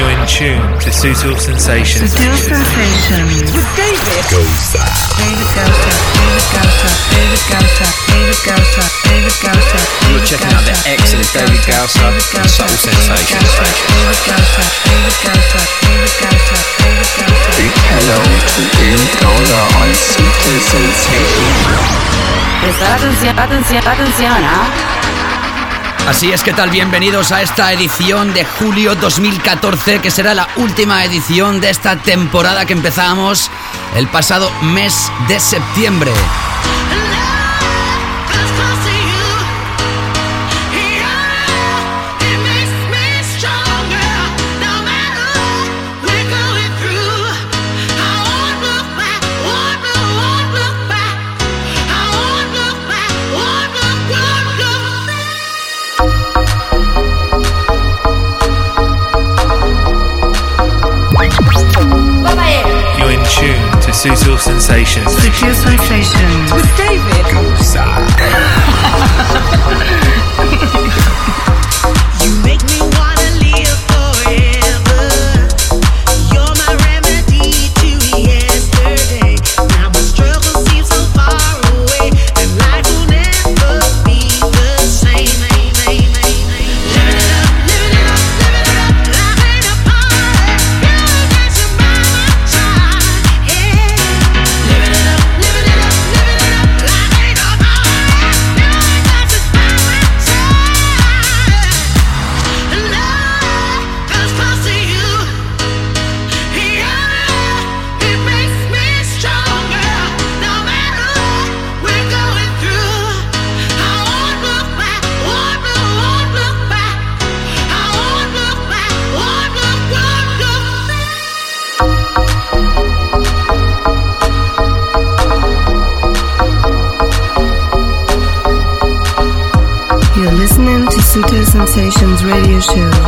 You're in tune to Sutil Sensations. Sutil Sensations. With David Goza. David Gausa. David Gausa. David Gausa. David Gausa. David Gausa. You're checking out the excellent David Gausa and Subtle Sensations. David Gausa. David Gausa. David Gausa. David Gausa. Big hello to David Gausa on Sutil Sensations. Prestar atención, atención, atención, ¿ah? Así es que tal, bienvenidos a esta edición de julio 2014, que será la última edición de esta temporada que empezamos el pasado mes de septiembre. Sensations. Sutil Sensations. with David radio show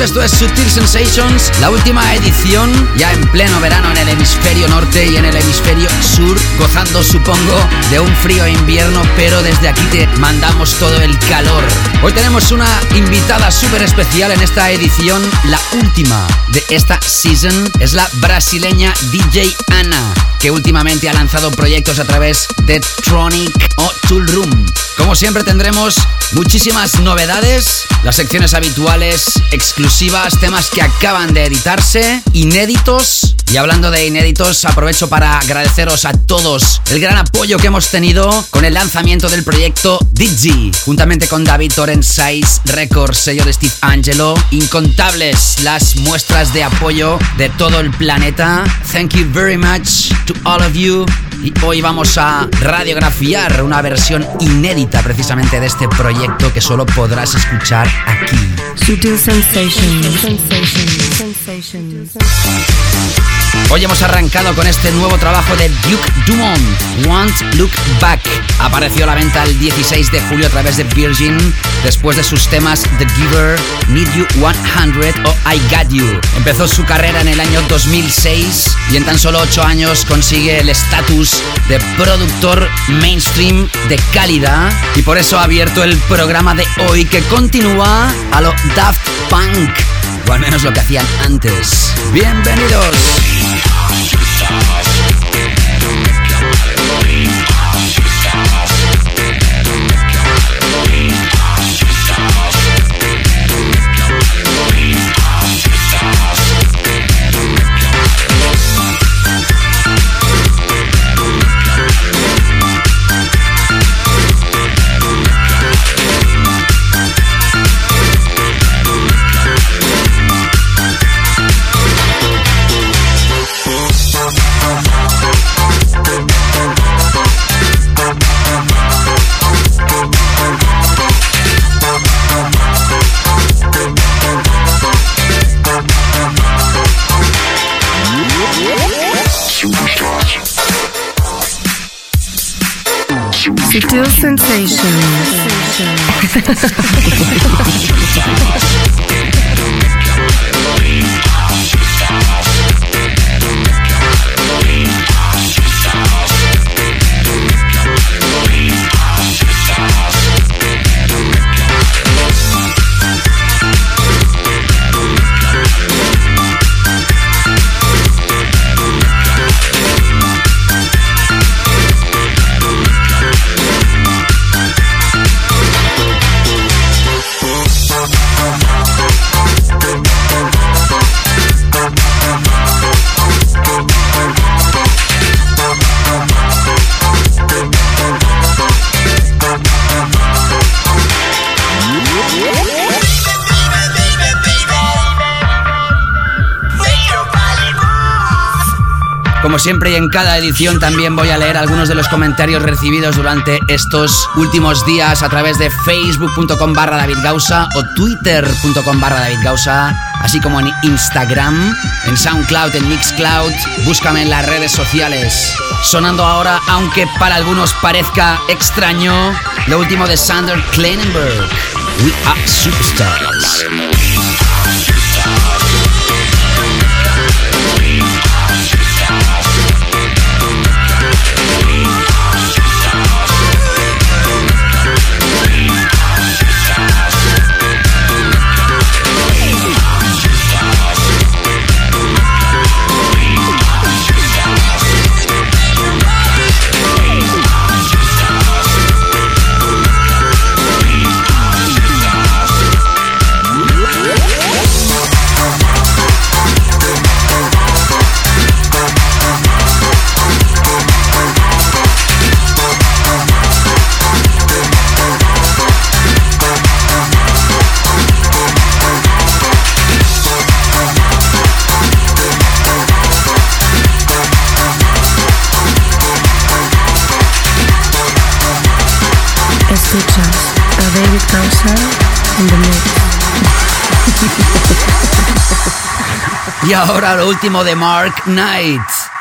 Esto es Sutil Sensations, la última edición, ya en pleno verano en el hemisferio norte y en el hemisferio sur, gozando supongo de un frío invierno, pero desde aquí te mandamos todo el calor. Hoy tenemos una invitada súper especial en esta edición, la última de esta season, es la brasileña DJ Ana, que últimamente ha lanzado proyectos a través de Tronic o Tool Room. Como siempre tendremos muchísimas novedades, las secciones habituales, exclusivas, temas que acaban de editarse, inéditos. Y hablando de inéditos, aprovecho para agradeceros a todos el gran apoyo que hemos tenido con el lanzamiento del proyecto Digi, juntamente con David Torrensais Records, sello de Steve Angelo. Incontables las muestras de apoyo de todo el planeta. Thank you very much to all of you. Y hoy vamos a radiografiar una versión inédita precisamente de este proyecto que solo podrás escuchar aquí. Sutil Sensations. Sensations. Sensations. Hoy hemos arrancado con este nuevo trabajo de Duke Dumont, Want Look Back. Apareció a la venta el 16 de julio a través de Virgin, después de sus temas The Giver, Need You 100 o I Got You. Empezó su carrera en el año 2006 y en tan solo 8 años consigue el estatus de productor mainstream de calidad y por eso ha abierto el programa de hoy que continúa a lo Daft Punk, o al menos lo que hacían antes. Bienvenidos. Sutil sensations. Como siempre y en cada edición también voy a leer algunos de los comentarios recibidos durante estos últimos días a través de facebook.com barra David Gausa o twitter.com barra David Gausa, así como en Instagram, en SoundCloud, en Mixcloud. Búscame en las redes sociales. Sonando ahora, aunque para algunos parezca extraño, lo último de Sander Kleinenberg. We are superstars. Y ahora lo último de Mark Knight.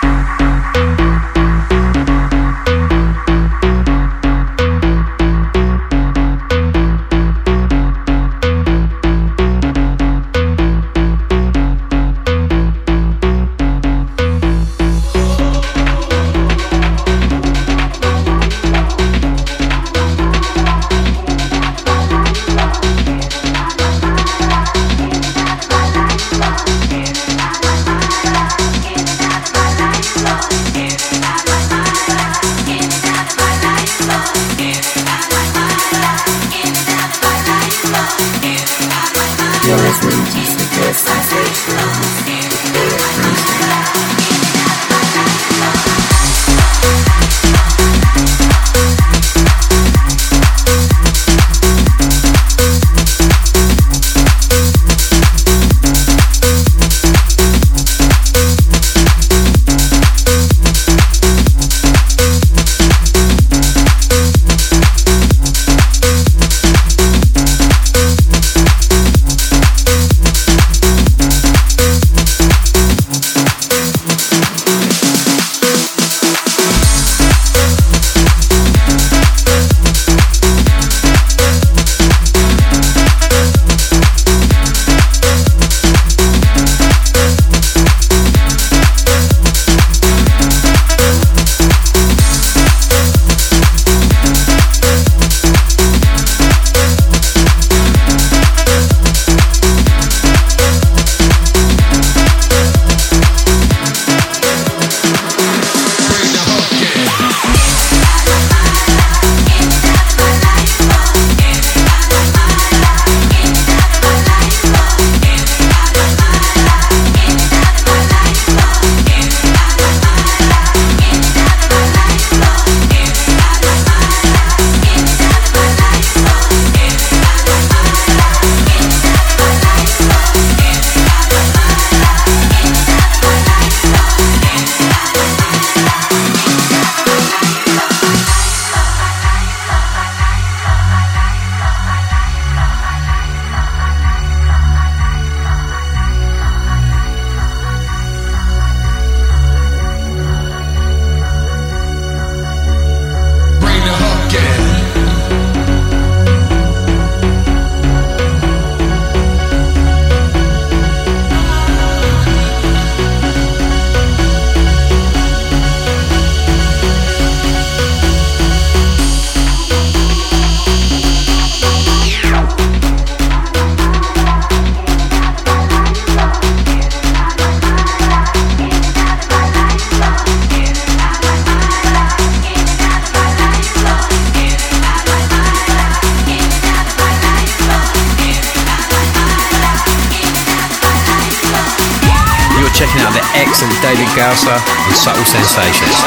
Gausa and Subtle Sensations.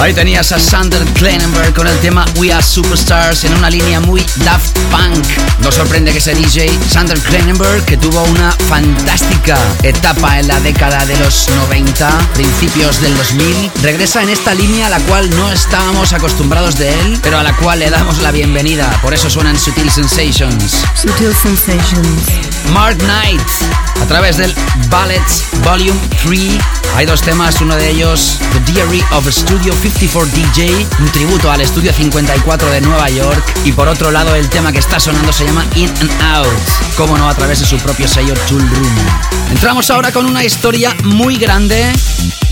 Ahí tenías a Sander Kleinenberg con el tema We Are Superstars en una línea muy Daft Punk. No sorprende que ese DJ, Sander Kleinenberg, que tuvo una fantástica etapa en la década de los 90, principios del 2000, regresa en esta línea a la cual no estábamos acostumbrados de él, pero a la cual le damos la bienvenida. Por eso suenan Sutil Sensations. Sutil Sensations. Mark Knight, a través del Ballets Volume 3. Hay dos temas, uno de ellos, The Diary of Studio 54 DJ, un tributo al Estudio 54 de Nueva York. Y por otro lado, el tema que está sonando se llama In and Out, como no, a través de su propio sello Tool Room. Entramos ahora con una historia muy grande.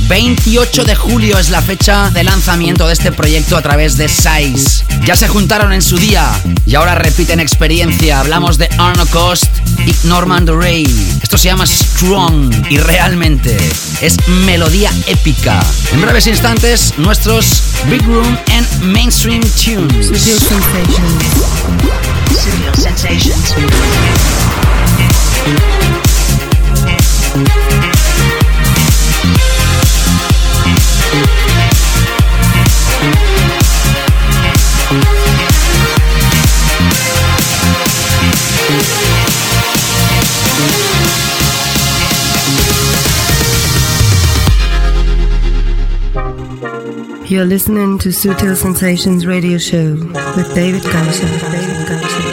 28 de julio es la fecha de lanzamiento de este proyecto a través de Size. Ya se juntaron en su día y ahora repiten experiencia. Hablamos de Arno Cost y Norman Doray. Esto se llama Strong y realmente es melodía épica. En breves instantes, nuestros Big Room and Mainstream Tunes. Sutil Sensations. Studio Sensations. You're listening to Sutil Sensations Radio Show with David Gausser.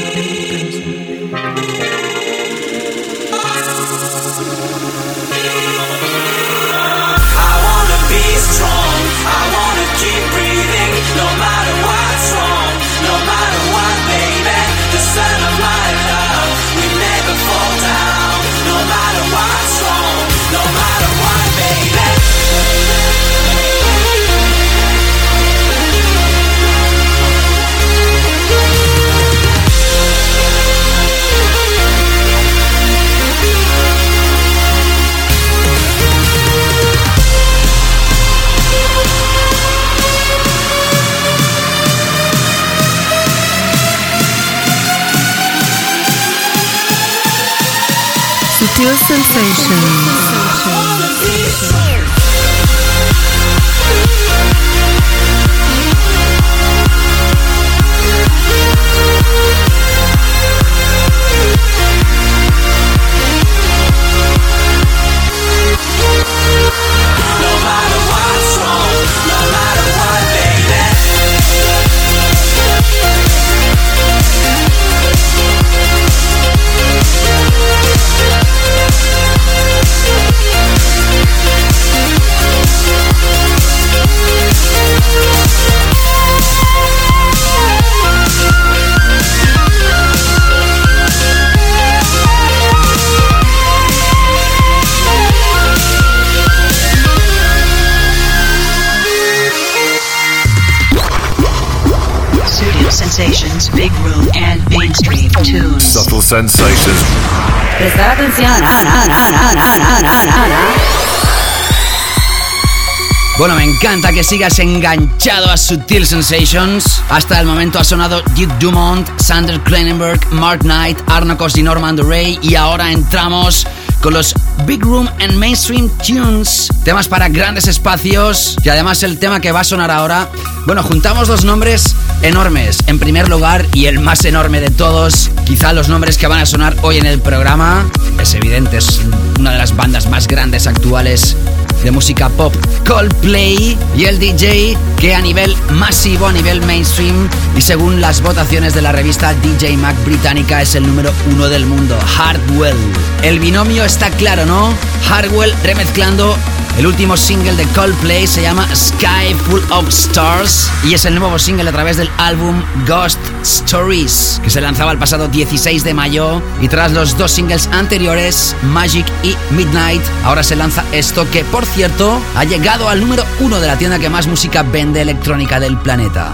Your sensation. Big Room, and Mainstream Tunes. Bueno, me encanta que sigas enganchado a Sutil Sensations. Hasta el momento ha sonado Duke Dumont, Sander Kleinenberg, Mark Knight, Arno Costi, Norman Ray y ahora entramos con los Big Room and Mainstream Tunes. Temas para grandes espacios. Y además el tema que va a sonar ahora. Bueno, juntamos dos nombres enormes. En primer lugar, y el más enorme de todos, quizá los nombres que van a sonar hoy en el programa. Es evidente, es una de las bandas más grandes actuales de música pop Coldplay y el DJ que a nivel masivo, a nivel mainstream y según las votaciones de la revista DJ Mag británica es el número uno del mundo, Hardwell. El binomio está claro, ¿no? Hardwell remezclando el último single de Coldplay se llama Sky Full of Stars y es el nuevo single a través del álbum Ghost Stories que se lanzaba el pasado 16 de mayo y tras los dos singles anteriores, Magic y Midnight, ahora se lanza esto que por cierto ha llegado al número uno de la tienda que más música vende electrónica del planeta.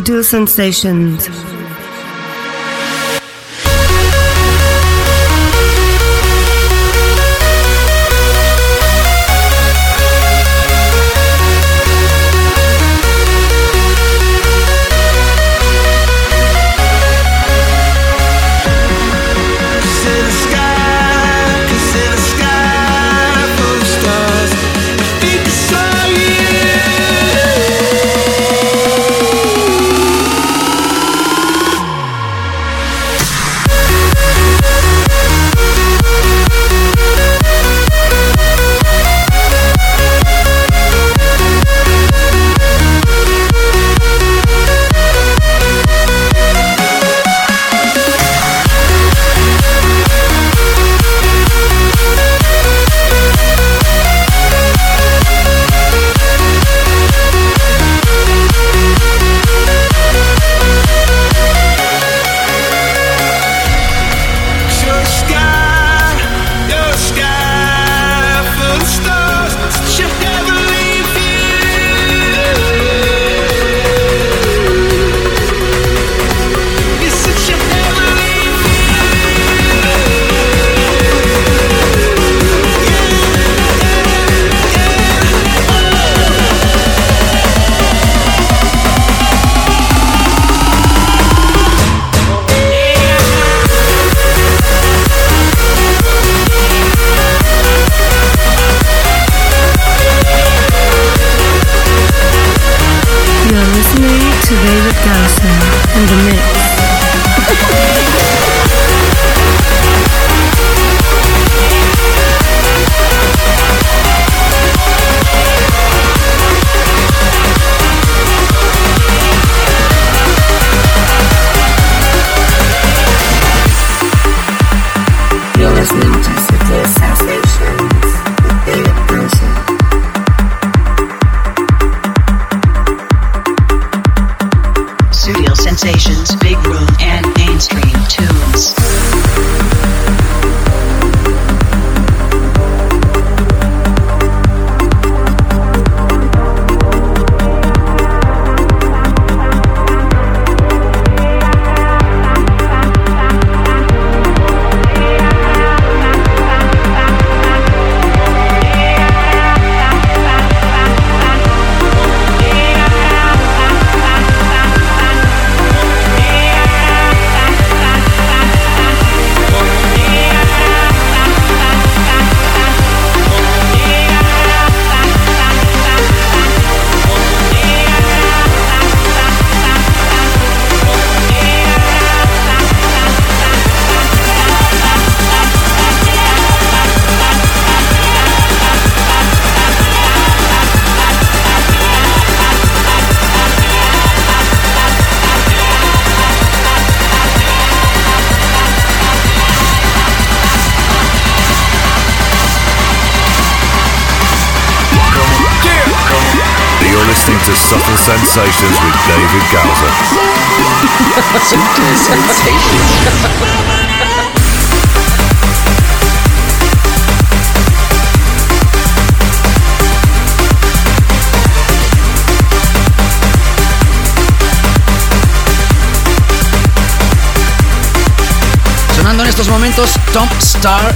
to Sensations.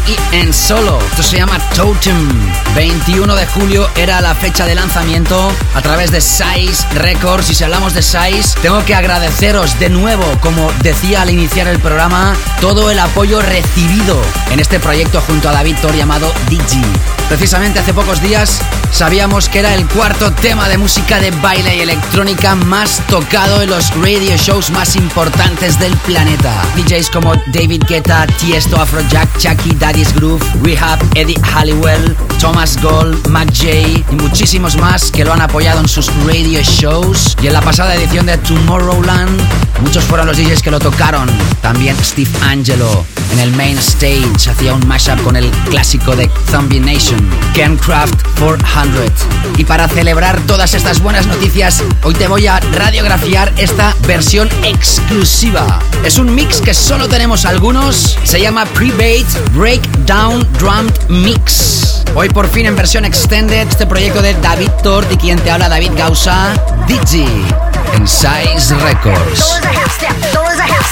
Y En Solo. Esto se llama Totem. 21 de julio era la fecha de lanzamiento a través de Size Records. Y si hablamos de Size, tengo que agradeceros de nuevo, como decía al iniciar el programa, todo el apoyo recibido en este proyecto junto a David Thor llamado Digi. Precisamente hace pocos días sabíamos que era el cuarto tema de música de baile y electrónica más tocado en los radio shows más importantes del planeta. DJs como David Guetta, Tiesto, Afrojack, Chucky, Daddy's Groove, Rehab, Eddie Halliwell, Thomas Gold, Mac J y muchísimos más que lo han apoyado en sus radio shows. Y en la pasada edición de Tomorrowland, muchos fueron los DJs que lo tocaron. También Steve Angelo en el main stage hacía un mashup con el clásico de Zombie Nation, Cancraft 400. Y para celebrar todas estas buenas noticias, hoy te voy a radiografiar esta versión exclusiva. Es un mix que solo tenemos algunos, se llama Pre-Bait Breakdown Drummed Mix. Hoy por fin en versión extended este proyecto de David Tort y quien te habla David Gausa, Digi, en Size Records.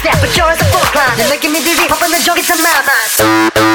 Snap a jaw as a full climb. And me dizzy, popping the joke to in my mind.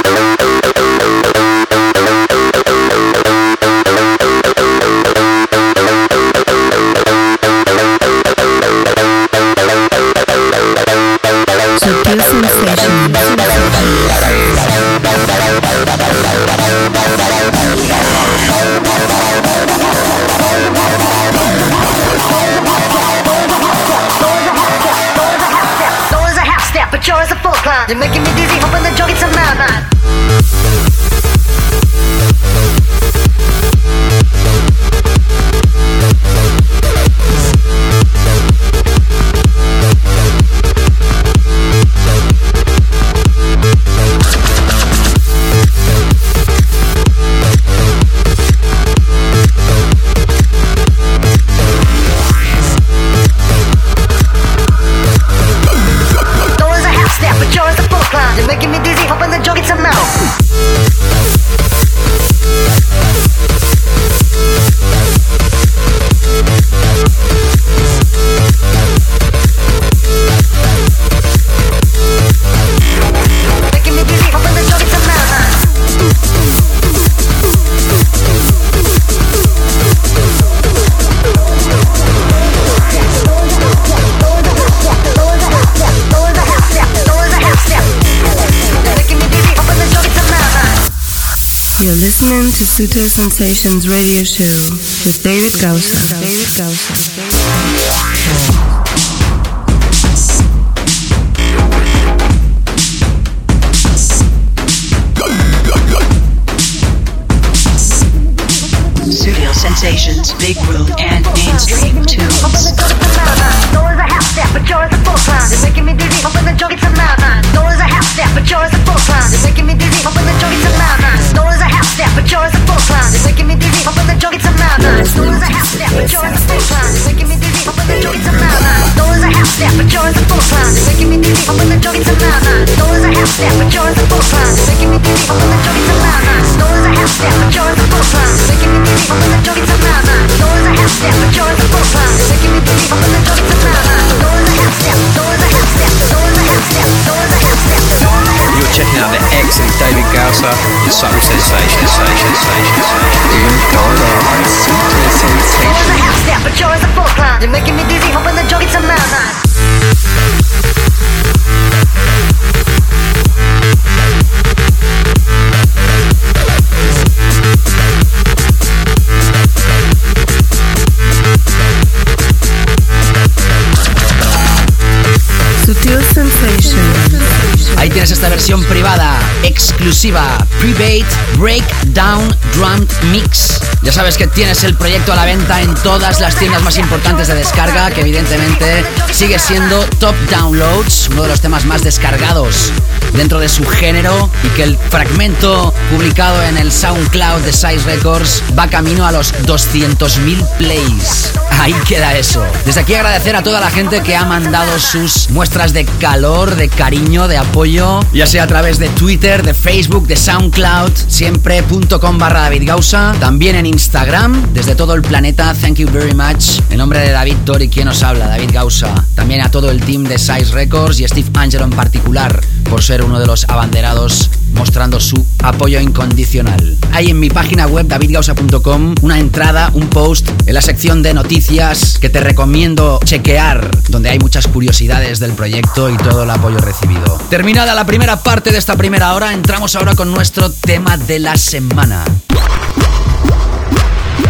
Exclusiva, Pre-Bait Breakdown Drum Mix. Ya sabes que tienes el proyecto a la venta en todas las tiendas más importantes de descarga, que evidentemente sigue siendo Top Downloads, uno de los temas más descargados dentro de su género y que el fragmento publicado en el SoundCloud de Size Records va camino a los 200.000 plays. Ahí queda eso. Desde aquí agradecer a toda la gente que ha mandado sus muestras de calor, de cariño, de apoyo, ya sea a través de Twitter, de Facebook, de SoundCloud, siempre.com barra David Gausa, también en Instagram, desde todo el planeta, thank you very much. En nombre de David Tori, quien os habla, David Gausa. También a todo el team de Size Records y Steve Angelo en particular, por ser uno de los abanderados mostrando su apoyo incondicional. Hay en mi página web davidgausa.com una entrada, un post en la sección de noticias que te recomiendo chequear, donde hay muchas curiosidades del proyecto y todo el apoyo recibido. Terminada la primera parte de esta primera hora, entramos ahora con nuestro tema de la semana.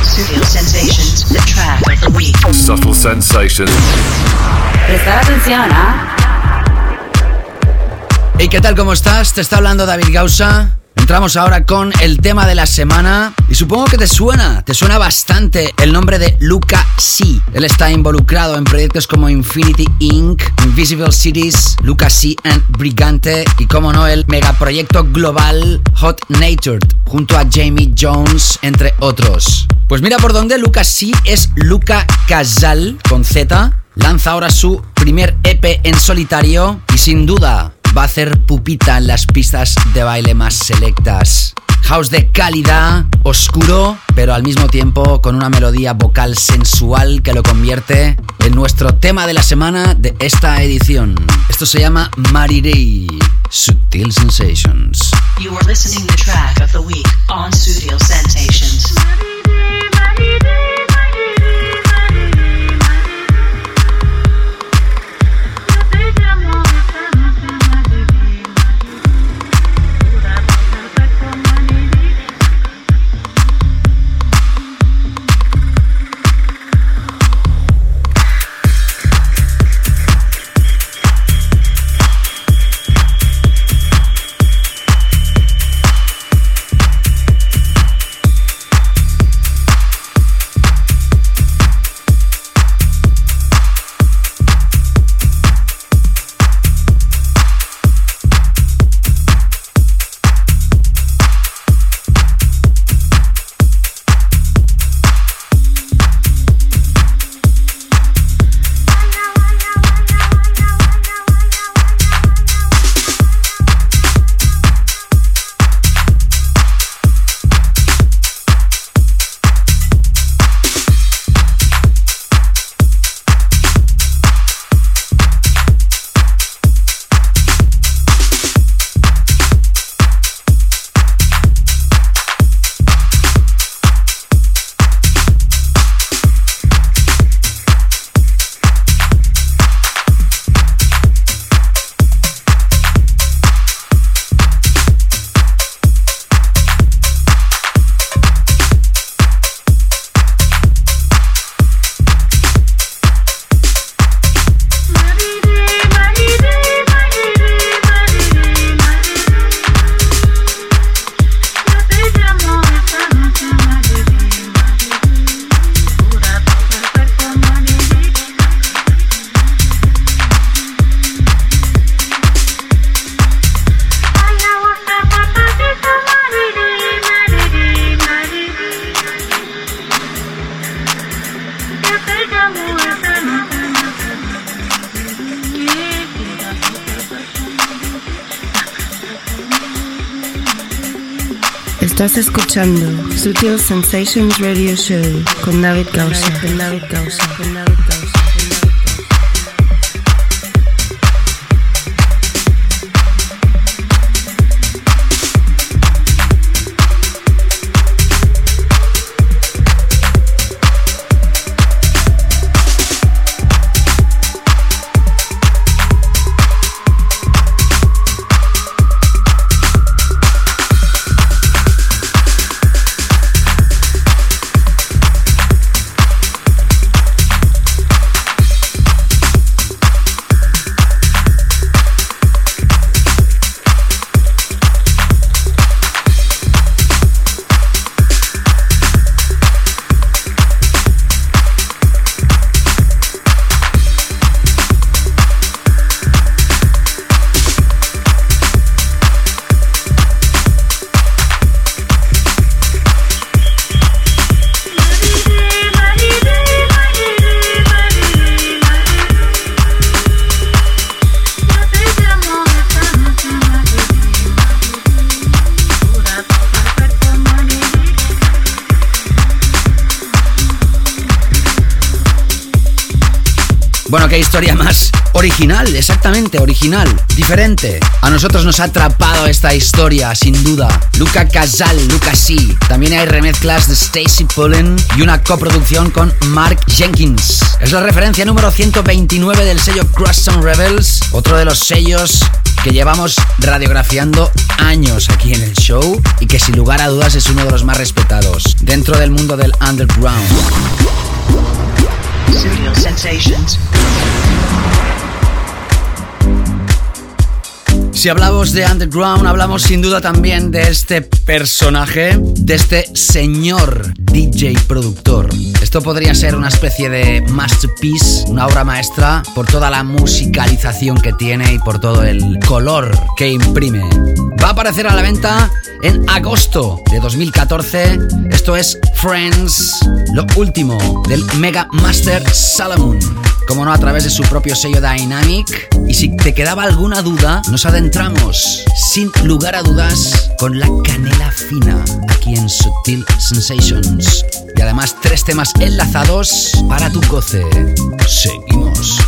Studio Sensations, the track of the week. Subtle sensations. Prestar atención, ¿ah? Hey, ¿qué tal? ¿Cómo estás? Te está hablando David Gausa. Entramos ahora con el tema de la semana y supongo que te suena, te suena bastante el nombre de Luca C. Él está involucrado en proyectos como Infinity Inc., Invisible Cities, Luca C and Brigante y como no el megaproyecto global Hot Natured junto a Jamie Jones entre otros. Pues mira por dónde Luca C es Luca Casal con Z. Lanza ahora su primer EP en solitario y sin duda va a hacer pupita en las pistas de baile más selectas. House de calidad, oscuro, pero al mismo tiempo con una melodía vocal sensual que lo convierte en nuestro tema de la semana de esta edición. Esto se llama Marirei, Subtil Sensations. You are listening the track of the week on Studio Sensations. Sutil Sensations Radio Show con David Gausa. Exactamente, original, diferente. A nosotros nos ha atrapado esta historia, sin duda. Luca Casal, Luca C. También hay remezclas de Stacy Pullen y una coproducción con Mark Jenkins. Es la referencia número 129 del sello Crosstown Rebels, otro de los sellos que llevamos radiografiando años aquí en el show y que sin lugar a dudas es uno de los más respetados dentro del mundo del underground. Si hablamos de underground, hablamos sin duda también de este personaje, de este señor DJ productor. Esto podría ser una especie de masterpiece, una obra maestra por toda la musicalización que tiene y por todo el color que imprime. Va a aparecer a la venta en agosto de 2014. Esto es Friends, lo último del Mega Master Salomon. Como no, a través de su propio sello Dynamic. Y si te quedaba alguna duda, nos adentramos, sin lugar a dudas, con la canela fina aquí en Subtil Sensations. Y además, tres temas enlazados para tu goce. Seguimos.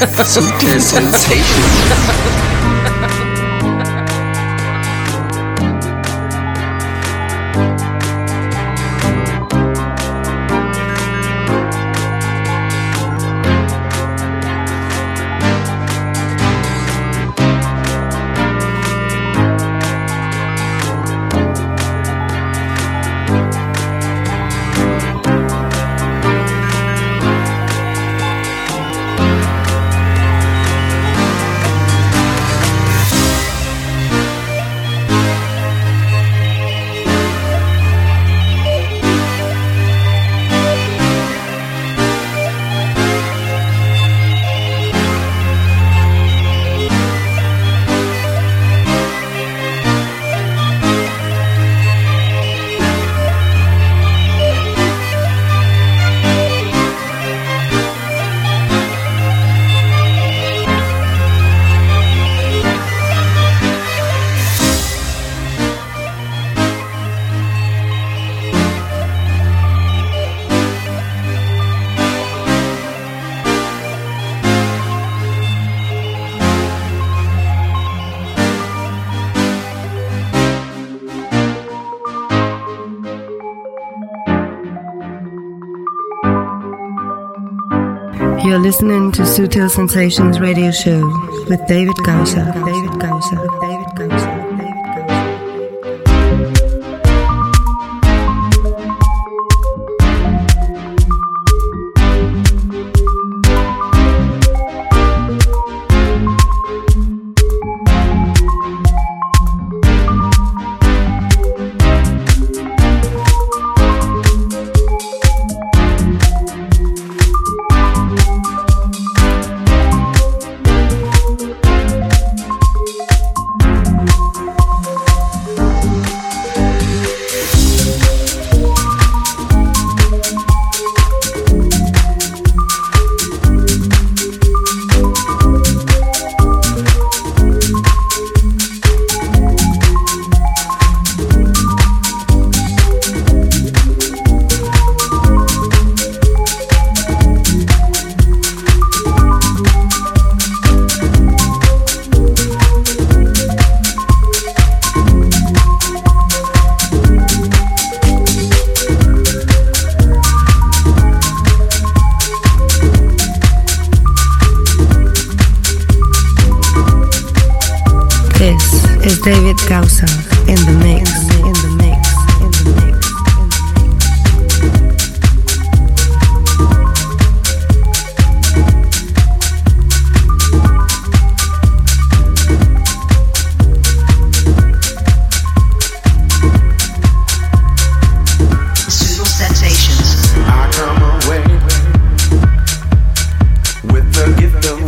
Sensations. Sutil You're listening to Sutil Sensations radio show with David Gausa. David Gausa. river, river.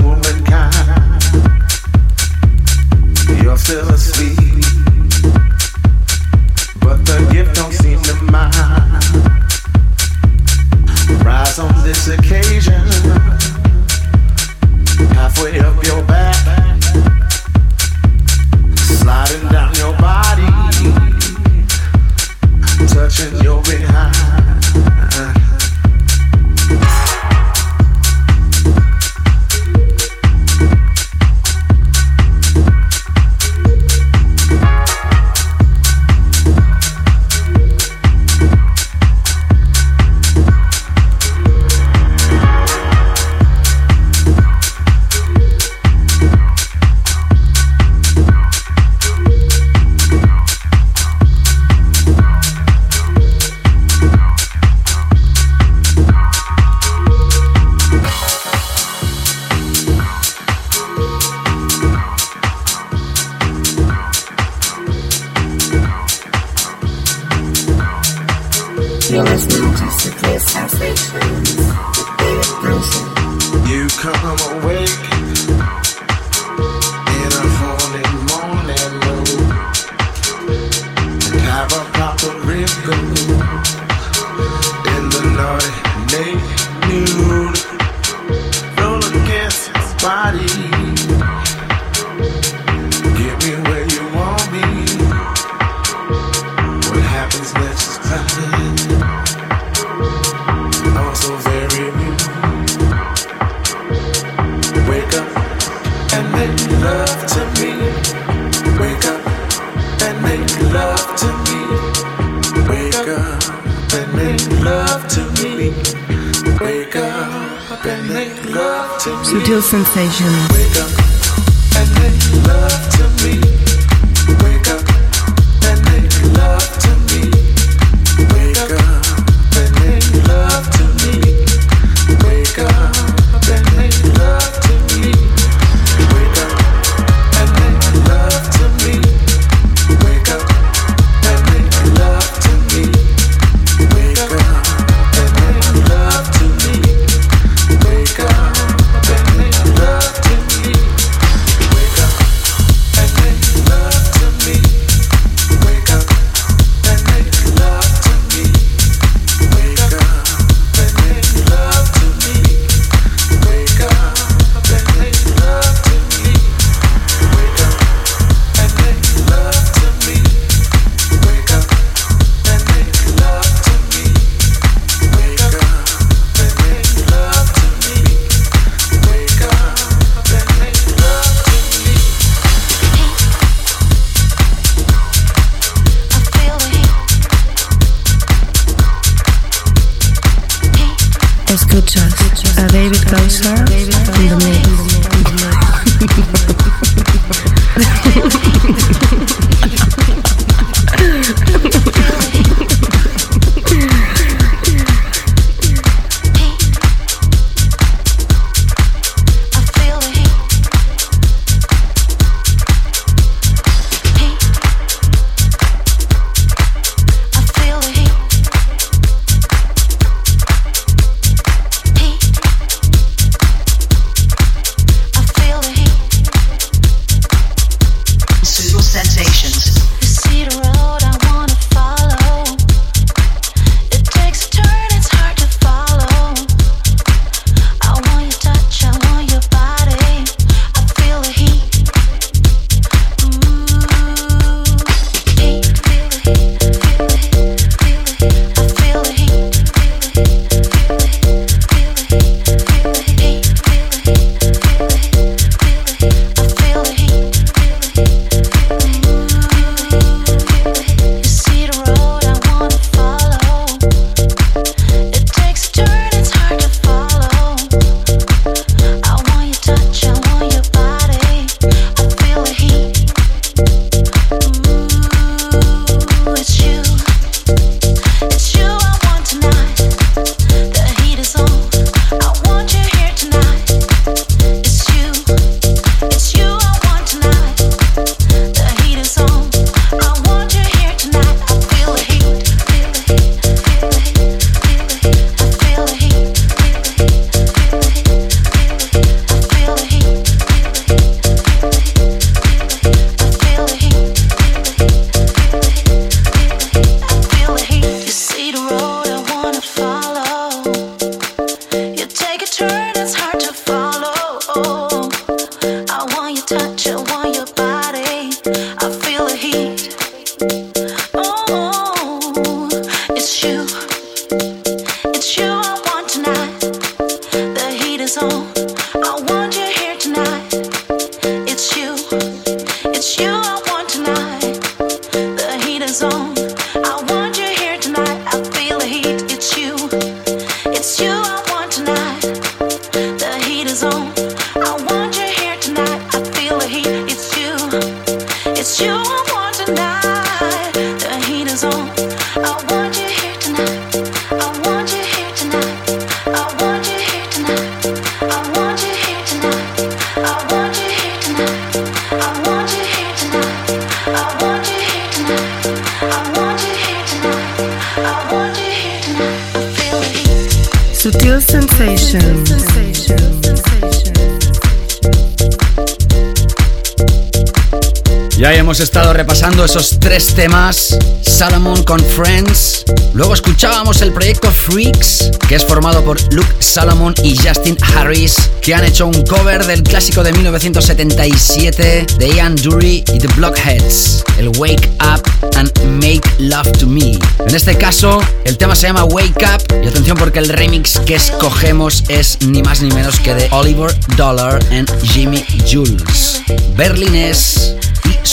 Tres temas. Salomon con Friends. Luego escuchábamos el proyecto Freaks, que es formado por Luke Salomon y Justin Harris, que han hecho un cover del clásico de 1977 de Ian Dury y The Blockheads, el Wake Up and Make Love to Me. En este caso, el tema se llama Wake Up y atención porque el remix que escogemos es ni más ni menos que de Oliver Dollar and Jimmy Jules. Berlinés y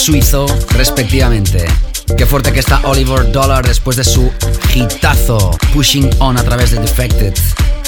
suizo respectivamente. Qué fuerte que está Oliver Dollar después de su hitazo Pushing On a través de Defected.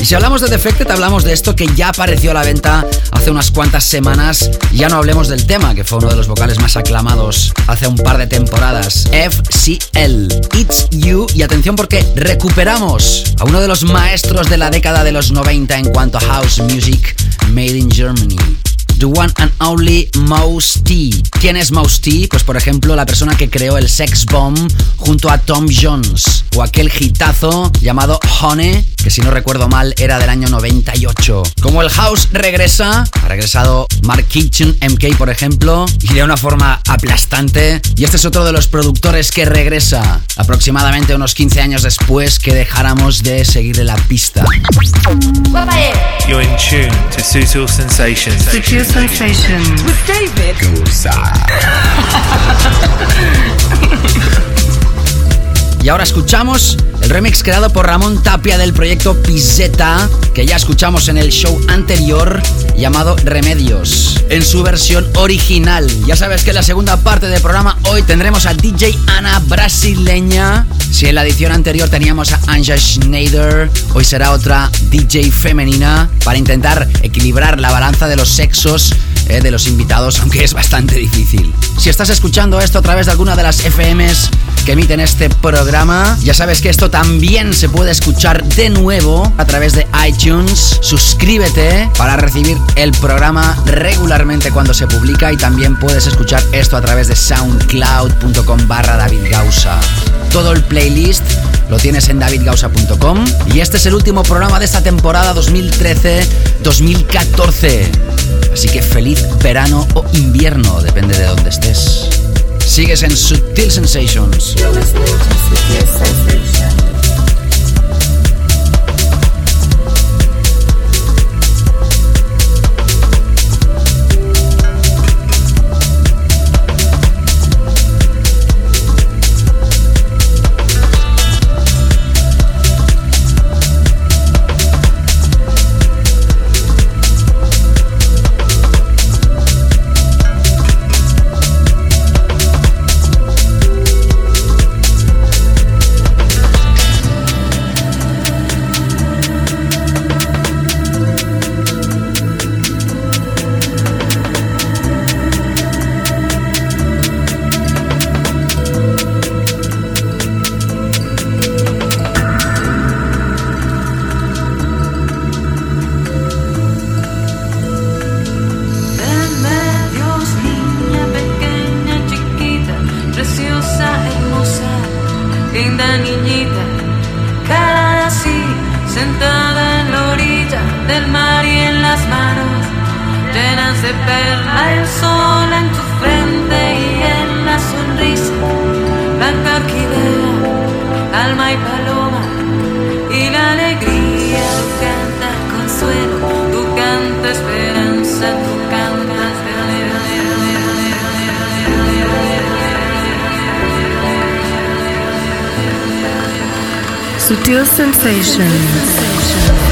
Y si hablamos de Defected, hablamos de esto que ya apareció a la venta hace unas cuantas semanas. Ya no hablemos del tema, que fue uno de los vocales más aclamados hace un par de temporadas. FCL, It's You. Y atención porque recuperamos a uno de los maestros de la década de los 90 en cuanto a house music made in Germany. The one and only Mouse T. ¿Quién es Mouse T? Pues por ejemplo la persona que creó el Sex Bomb junto a Tom Jones o aquel hitazo llamado Honey, que si no recuerdo mal era del año 98. Como el house regresa, ha regresado Mark Kitchen MK por ejemplo, y de una forma aplastante. Y este es otro de los productores que regresa aproximadamente unos 15 años después que dejáramos de seguirle la pista. You're in tune to Sutil Sensations. Sutil sensations. With David Y ahora escuchamos el remix creado por Ramón Tapia del proyecto Pizzeta, que ya escuchamos en el show anterior llamado Remedios, en su versión original. Ya sabes que en la segunda parte del programa hoy tendremos a DJ Ana brasileña. Si en la edición anterior teníamos a Anja Schneider, hoy será otra DJ femenina para intentar equilibrar la balanza de los sexos eh, de los invitados, aunque es bastante difícil. Si estás escuchando esto a través de alguna de las FMs que emiten este programa, ya sabes que esto también se puede escuchar de nuevo a través de iTunes. Suscríbete para recibir el programa regularmente cuando se publica y también puedes escuchar esto a través de soundcloud.com barra David Gausa. Todo el playlist lo tienes en davidgausa.com y este es el último programa de esta temporada 2013-2014. Así que feliz verano o invierno, depende de dónde estés. Sigues en Sutil Sensations. Studio Sensations.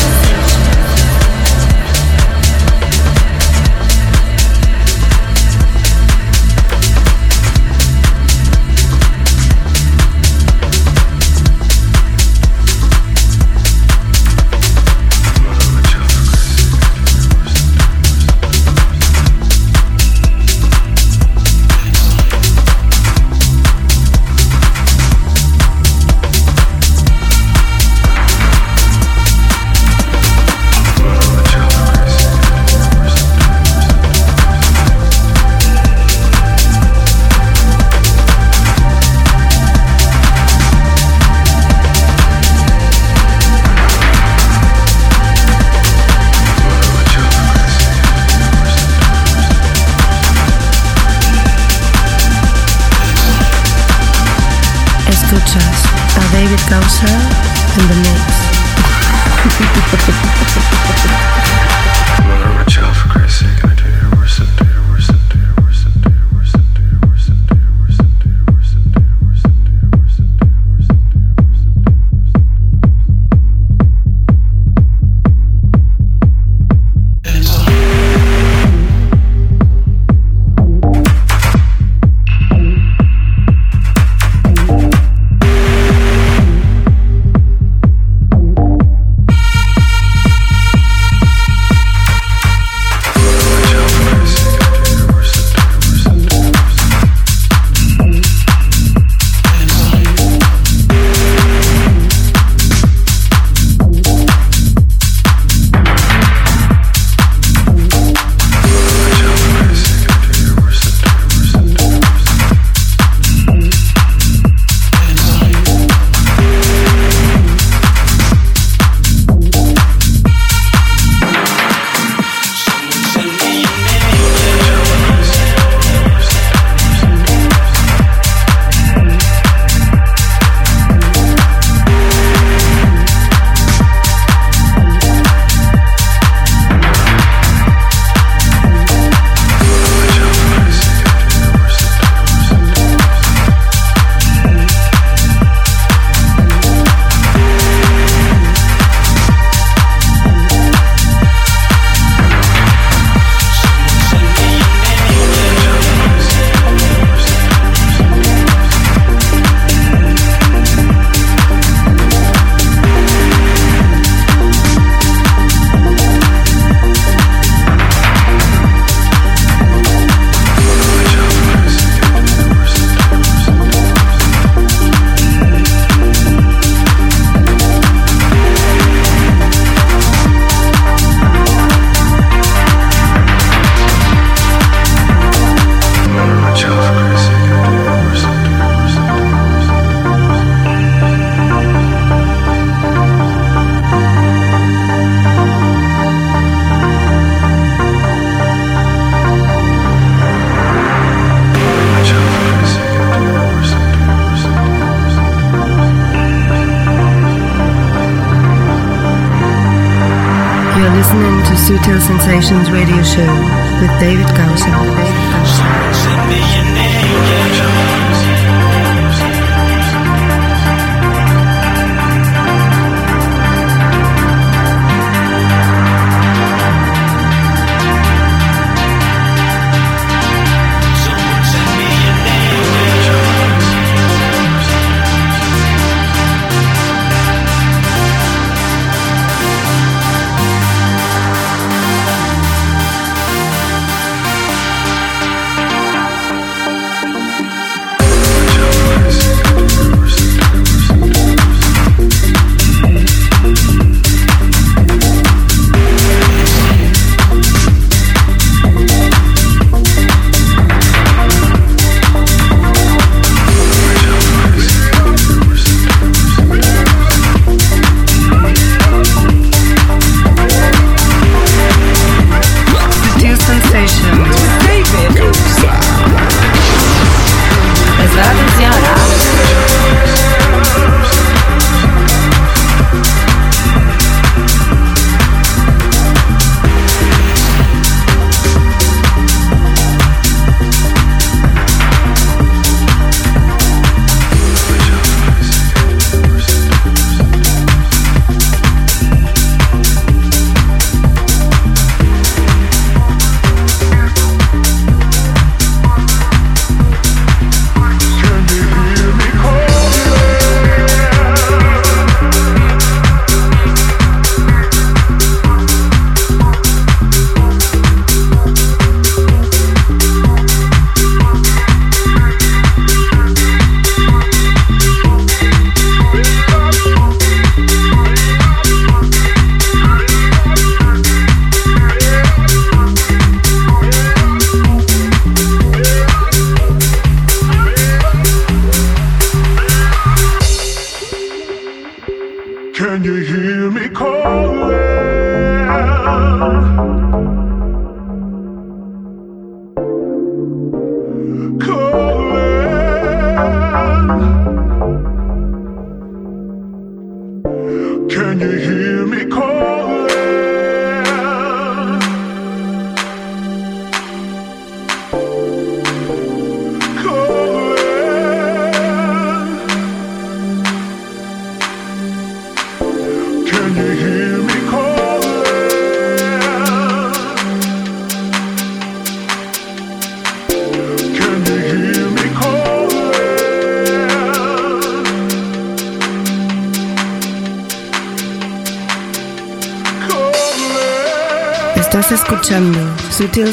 David Gausa in the mix. You're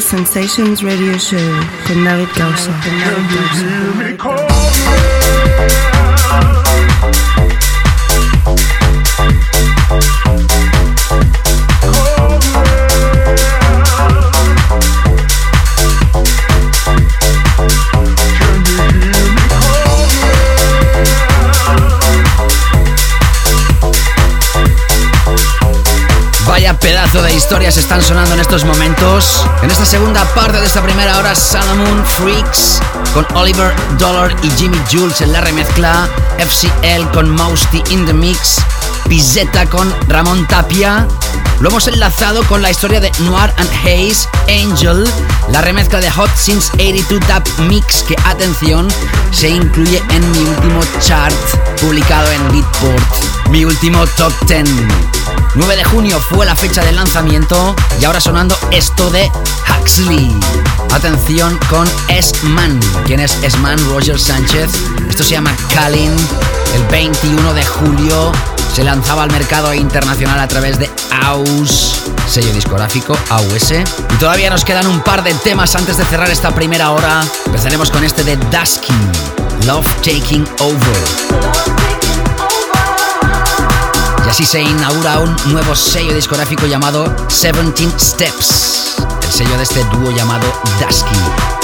Sensations Radio Show. Con David Gausa. Historias están sonando en estos momentos. En esta segunda parte de esta primera hora, Salomon Freaks con Oliver Dollar y Jimmy Jules en la remezcla, FCL con Mousty in the Mix, Pizzetta con Ramón Tapia. Lo hemos enlazado con la historia de Noir and Hayes, Angel, la remezcla de Hot Since 82 Dub Mix que, atención, se incluye en mi último chart publicado en Beatport, mi último top 10. 9 de junio fue la fecha de lanzamiento y ahora sonando esto de Huxley. Atención con S-Man. ¿Quién es S-Man? Roger Sánchez. Esto se llama Kalin. El 21 de julio se lanzaba al mercado internacional a través de AUS, sello discográfico AUS. Y todavía nos quedan un par de temas antes de cerrar esta primera hora. Empezaremos con este de Dusky, Love Taking Over. Así se inaugura un nuevo sello discográfico llamado 17 Steps, el sello de este dúo llamado Dusky.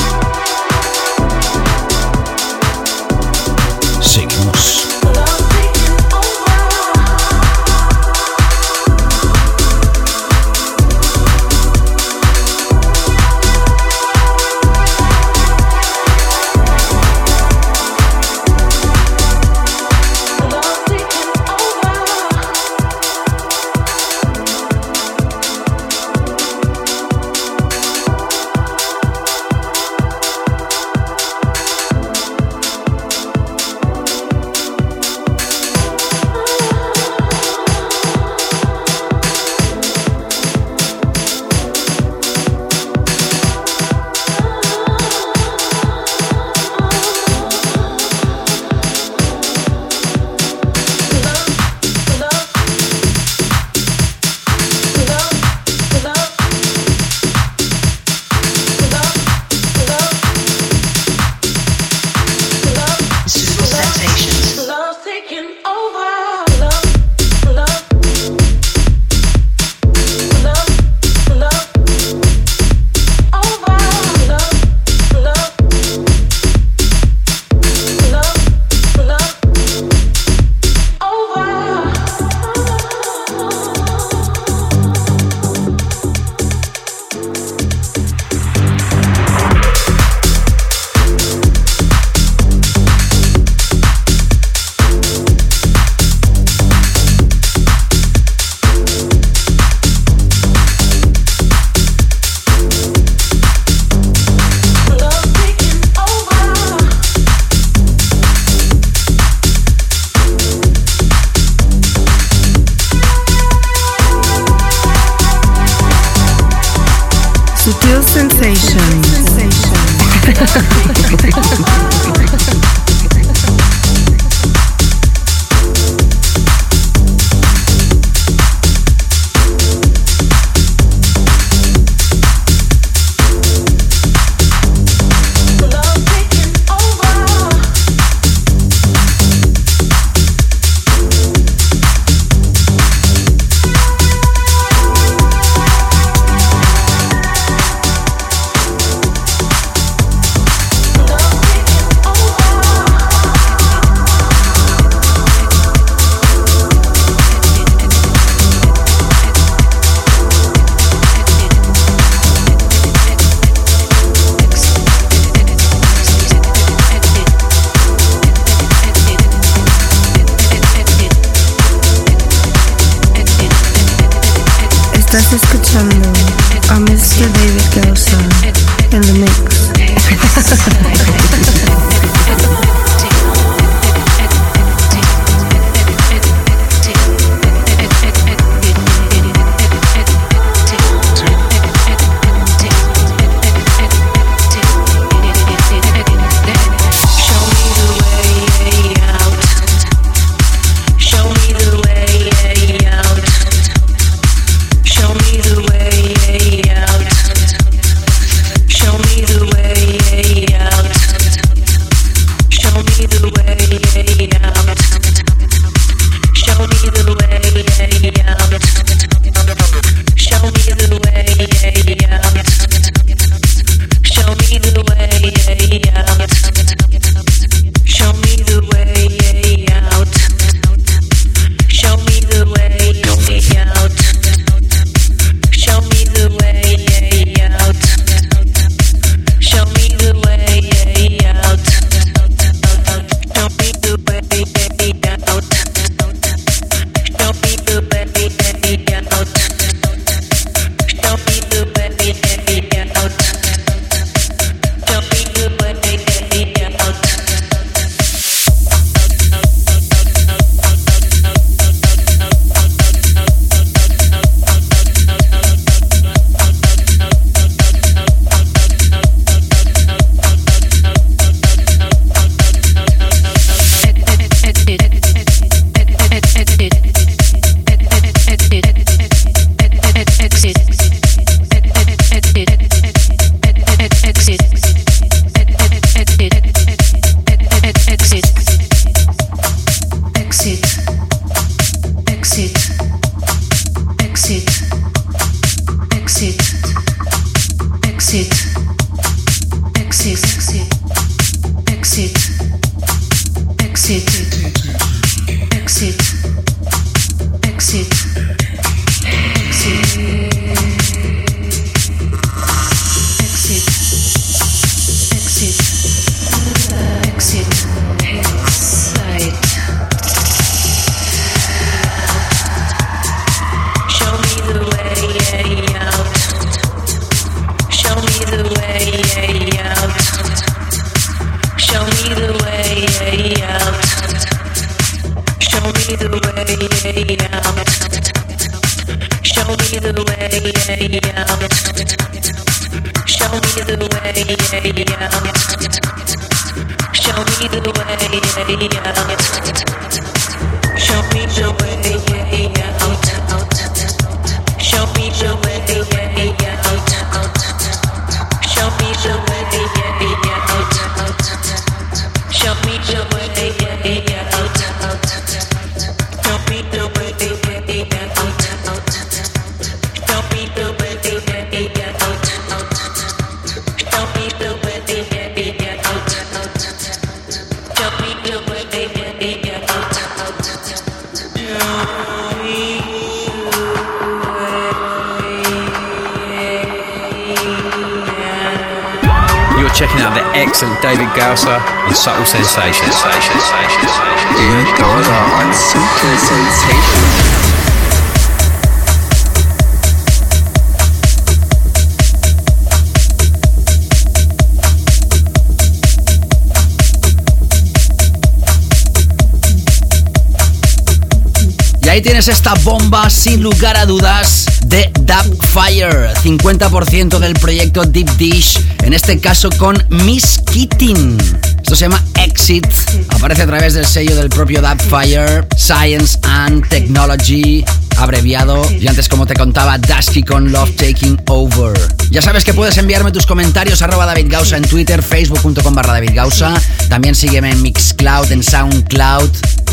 Sin lugar a dudas de Dub Fire, 50% del proyecto Deep Dish, en este caso con Miss Keating. Esto se llama Exit, aparece a través del sello del propio Dub Fire, Science and Technology, abreviado, y antes como te contaba, Dusky con Love Taking Over. Ya sabes que puedes enviarme tus comentarios arroba David Gausa en Twitter, facebook.com barra David Gausa, también sígueme en Mixcloud, en Soundcloud,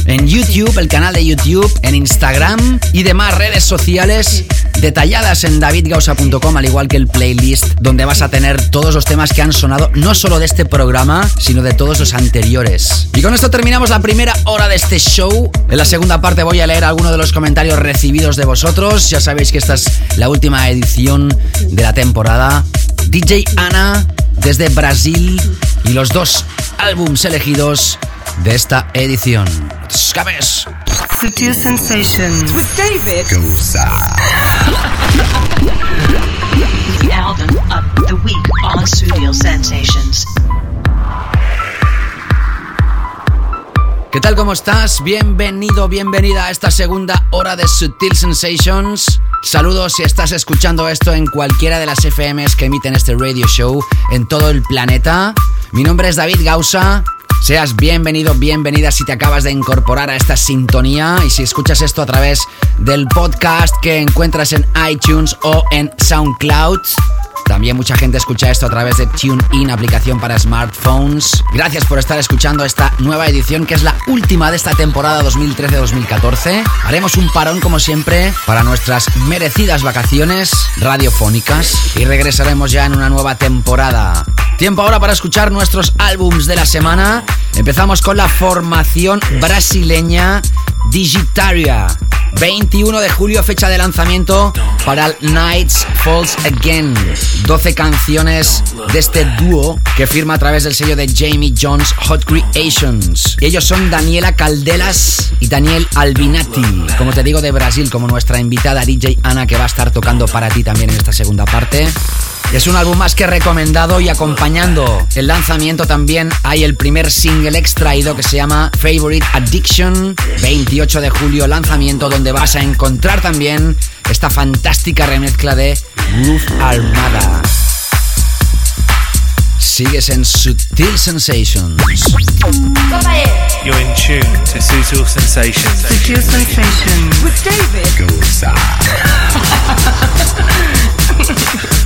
en YouTube, el canal de YouTube, en Instagram y demás redes sociales detalladas en davidgausa.com, al igual que el playlist, donde vas a tener todos los temas que han sonado, no solo de este programa, sino de todos los anteriores. Y con esto terminamos la primera hora de este show. En la segunda parte voy a leer algunos de los comentarios recibidos de vosotros. Ya sabéis que esta es la última edición de la temporada. DJ Ana desde Brasil y los dos álbums elegidos de esta edición. No te escapes. Sutil Sensations. With David The album of the week on Studio Sensations. ¿Qué tal? ¿Cómo estás? Bienvenido, bienvenida a esta segunda hora de Sutil Sensations. Saludos si estás escuchando esto en cualquiera de las FMs que emiten este radio show en todo el planeta. Mi nombre es David Gausa. Seas bienvenido, bienvenida si te acabas de incorporar a esta sintonía y si escuchas esto a través del podcast que encuentras en iTunes o en SoundCloud. También mucha gente escucha esto a través de TuneIn, aplicación para smartphones. Gracias por estar escuchando esta nueva edición que es la última de esta temporada 2013-2014. Haremos un parón como siempre para nuestras merecidas vacaciones radiofónicas y regresaremos ya en una nueva temporada. Tiempo ahora para escuchar nuestros álbums de la semana. Empezamos con la formación brasileña Digitaria. 21 de julio, fecha de lanzamiento para Nights Falls Again. 12 canciones de este dúo que firma a través del sello de Jamie Jones Hot Creations. Y ellos son Daniela Caldelas y Daniel Albinati. Como te digo, de Brasil, como nuestra invitada DJ Ana, que va a estar tocando para ti también en esta segunda parte. Es un álbum más que recomendado y acompañando el lanzamiento también hay el primer single extraído que se llama Favorite Addiction. 28 de julio lanzamiento donde vas a encontrar también esta fantástica remezcla de Groove Armada. Sigues en Sutil Sensations. You're in tune to Sutil Sensations. Sutil Sensations. with David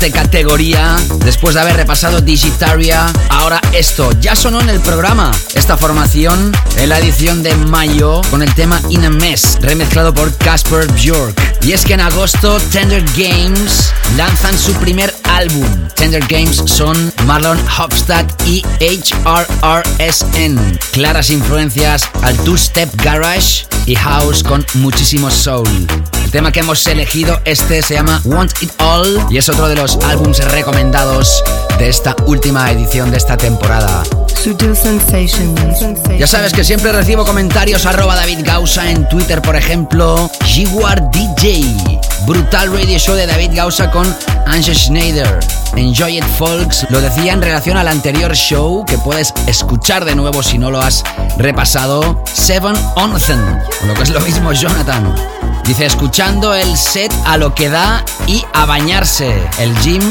De categoría. Después de haber repasado Digitaria, ahora esto ya sonó en el programa. Esta formación en la edición de mayo con el tema In a Mess, remezclado por Casper Bjork. Y es que en agosto Tender Games lanzan su primer álbum. Tender Games son Marlon Hofstad y HRRSN. Claras influencias al two-step garage y house con muchísimo soul. El tema que hemos elegido, este se llama Want It All y es otro de los álbums recomendados de esta última edición de esta temporada. Ya sabes que siempre recibo comentarios arroba David Gausa en Twitter, por ejemplo, Jaguar DJ, brutal radio show de David Gausa con Ange Schneider. Enjoy it, folks. Lo decía en relación al anterior show que puedes escuchar de nuevo si no lo has repasado. Seven Onzen, o lo que es lo mismo, Jonathan. Dice, escuchando el set a lo que da y a bañarse. El gym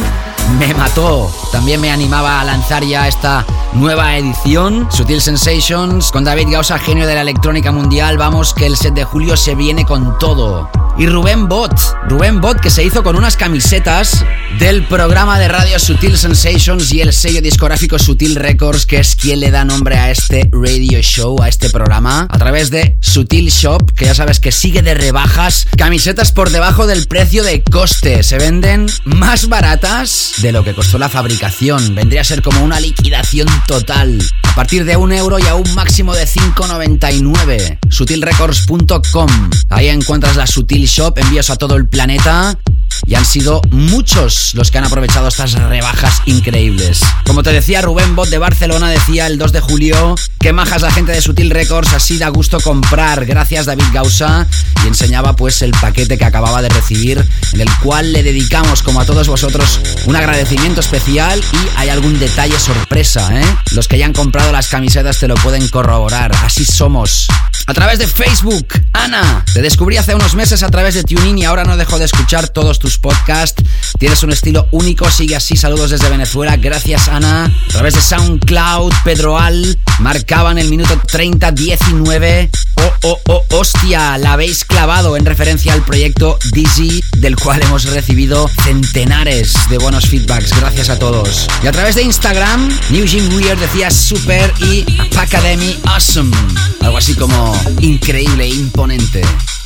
me mató. También me animaba a lanzar ya esta nueva edición, Sutil Sensations, con David Gausa, genio de la electrónica mundial. Vamos, que el set de julio se viene con todo. Y Rubén Bot, Rubén Bot que se hizo con unas camisetas del programa de radio Sutil Sensations y el sello discográfico Sutil Records, que es quien le da nombre a este radio show, a este programa, a través de Sutil Shop, que ya sabes que sigue de rebajas, camisetas por debajo del precio de coste, se venden más baratas de lo que costó la fabricación, vendría a ser como una liquidación total, a partir de un euro y a un máximo de 5,99, sutilrecords.com, ahí encuentras la Sutil Shop, envíos a todo el planeta y han sido muchos los que han aprovechado estas rebajas increíbles. Como te decía, Rubén Bot de Barcelona decía el 2 de julio que majas la gente de Sutil Records, así da gusto comprar. Gracias David Gausa y enseñaba pues el paquete que acababa de recibir en el cual le dedicamos como a todos vosotros un agradecimiento especial y hay algún detalle sorpresa, ¿eh? Los que ya han comprado las camisetas te lo pueden corroborar. Así somos. A través de Facebook, Ana, te descubrí hace unos meses a través de TuneIn y ahora no dejo de escuchar todos tus podcasts. Tienes un estilo único, sigue así. Saludos desde Venezuela. Gracias, Ana. A través de SoundCloud, Pedro Al, marcaban el minuto 30-19. Oh, oh, oh, hostia, la habéis clavado en referencia al proyecto Dizzy, del cual hemos recibido centenares de buenos feedbacks. Gracias a todos. Y a través de Instagram, New Jim Weird decía super y Academy Awesome. Algo así como increíble, imponente.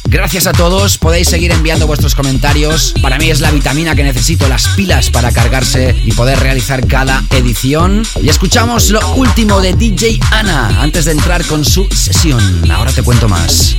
Gracias a todos, podéis seguir enviando vuestros comentarios. Para mí es la vitamina que necesito, las pilas para cargarse y poder realizar cada edición. Y escuchamos lo último de DJ Ana antes de entrar con su sesión. Ahora te cuento más.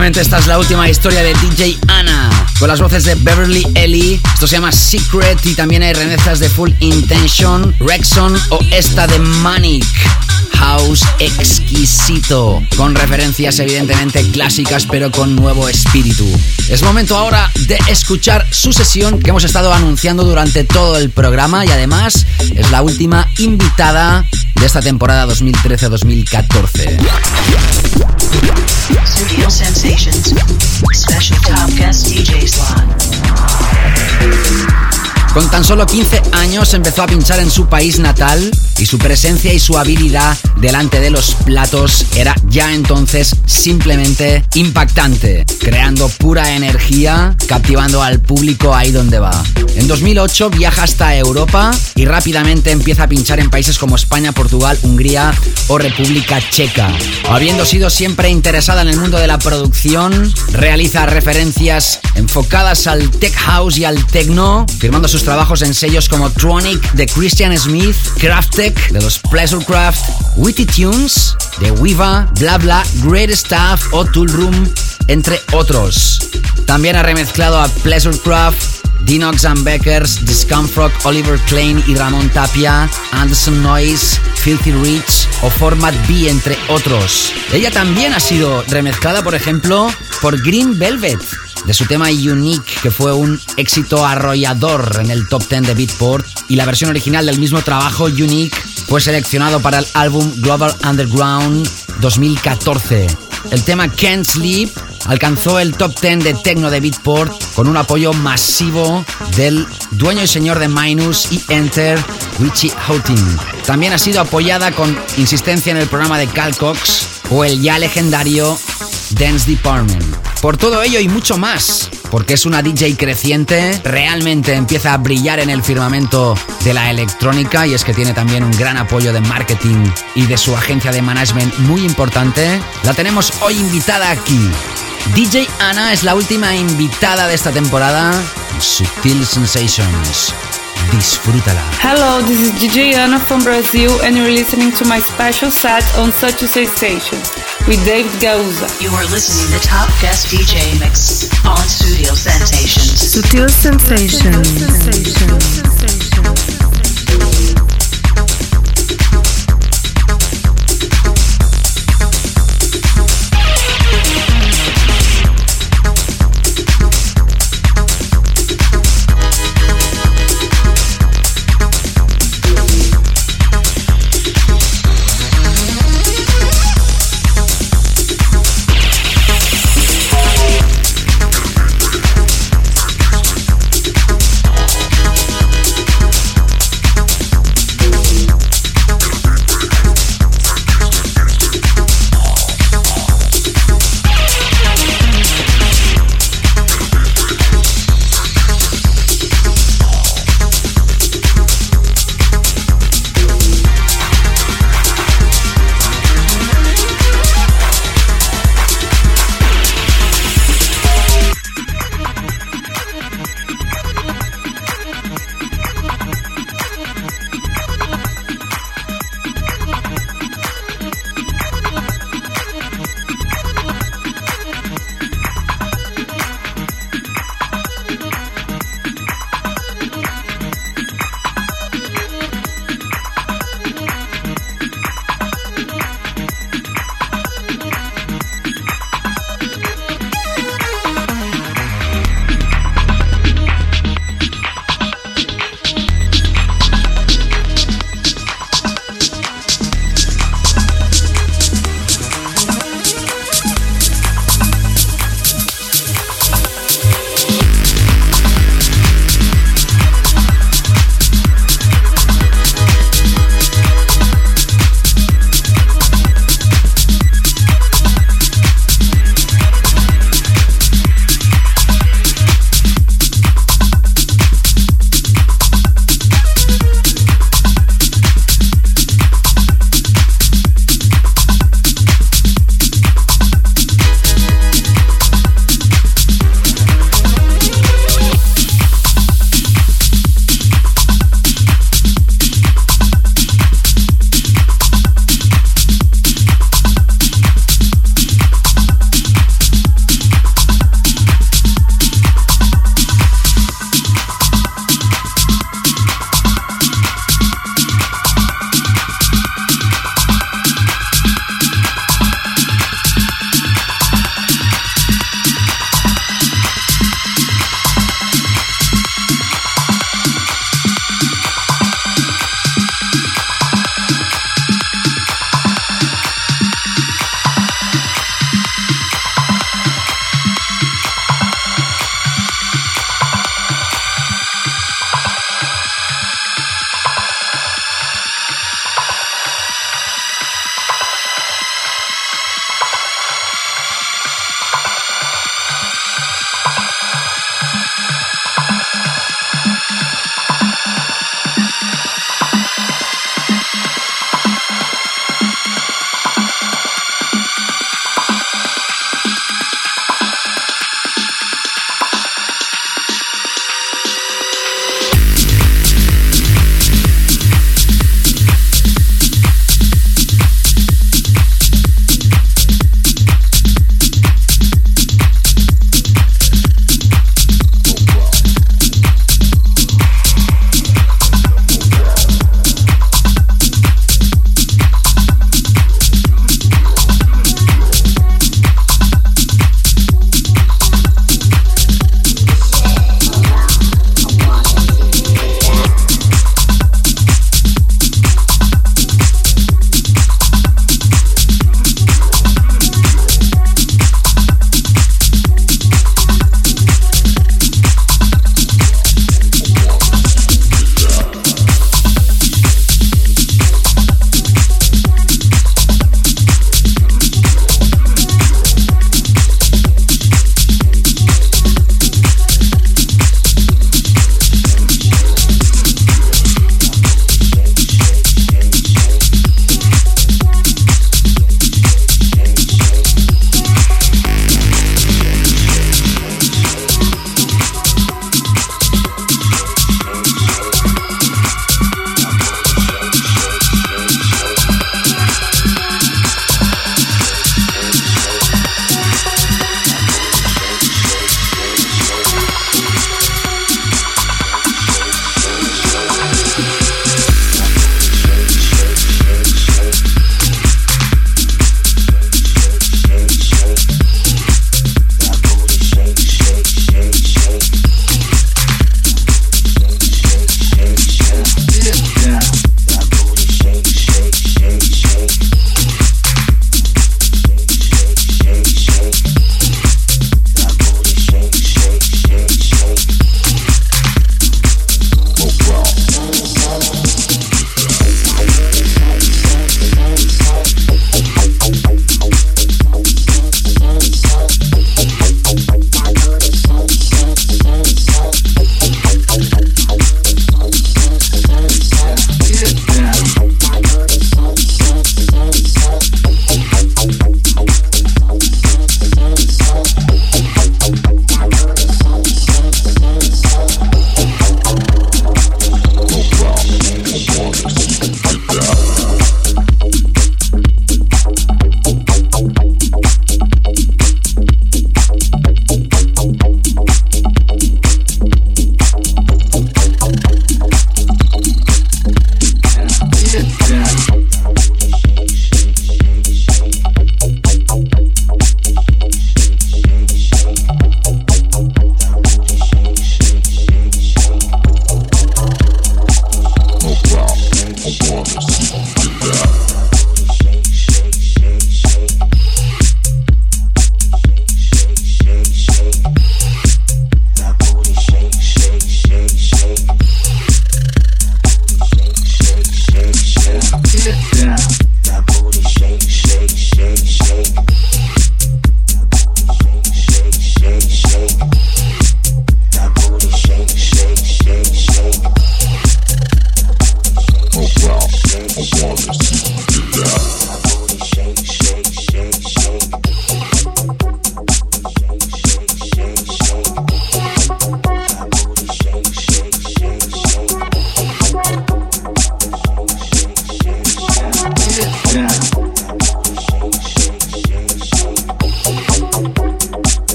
Efectivamente, esta es la última historia de DJ Ana, con las voces de Beverly Ellie. Esto se llama Secret y también hay remezclas de Full Intention, Rexon o esta de Manic. House exquisito, con referencias evidentemente clásicas pero con nuevo espíritu. Es momento ahora de escuchar su sesión que hemos estado anunciando durante todo el programa y además es la última invitada de esta temporada 2013-2014. Con tan solo 15 años empezó a pinchar en su país natal y su presencia y su habilidad delante de los platos era ya entonces simplemente impactante, creando pura energía, captivando al público ahí donde va. En 2008 viaja hasta Europa y rápidamente empieza a pinchar en países como España, Portugal, Hungría o República Checa. Habiendo sido siempre interesada en el mundo de la producción, realiza referencias enfocadas al tech house y al techno, firmando sus trabajos en sellos como Tronic de Christian Smith, Crafttech de los Pleasurecraft, Witty Tunes de Wiva, Bla Bla, Great Stuff o Tool Room, entre otros. También ha remezclado a Pleasurecraft, Dinox and Beckers, Discomfort, Oliver Klein y Ramón Tapia, Anderson Noise, Filthy Rich o Format B, entre otros. Ella también ha sido remezclada, por ejemplo, por Green Velvet, de su tema Unique, que fue un éxito arrollador en el top 10 de Beatport, y la versión original del mismo trabajo, Unique, fue seleccionado para el álbum Global Underground 2014. El tema Can't Sleep alcanzó el top 10 de techno de Beatport con un apoyo masivo del dueño y señor de Minus y Enter, Richie Houghton. También ha sido apoyada con insistencia en el programa de Cal Cox o el ya legendario Dance Department. Por todo ello y mucho más, porque es una DJ creciente, realmente empieza a brillar en el firmamento de la electrónica y es que tiene también un gran apoyo de marketing y de su agencia de management muy importante. La tenemos hoy invitada aquí. DJ Ana es la última invitada de esta temporada en Sutil Sensations. Disfrútala. Hello, this is DJ Ana from Brazil, and you're listening to my special set on Such a Sensation with David Gauza. You are listening to Top Guest DJ Mix on Studio Sensations. Sutil Sensations. the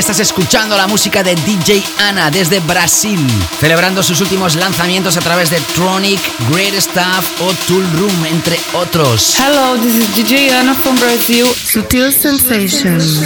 estás escuchando la música de DJ Ana desde Brasil, celebrando sus últimos lanzamientos a través de Tronic, Great Stuff o Tool Room, entre otros. Hello, this is DJ Ana from Brazil. Sutil Sensations.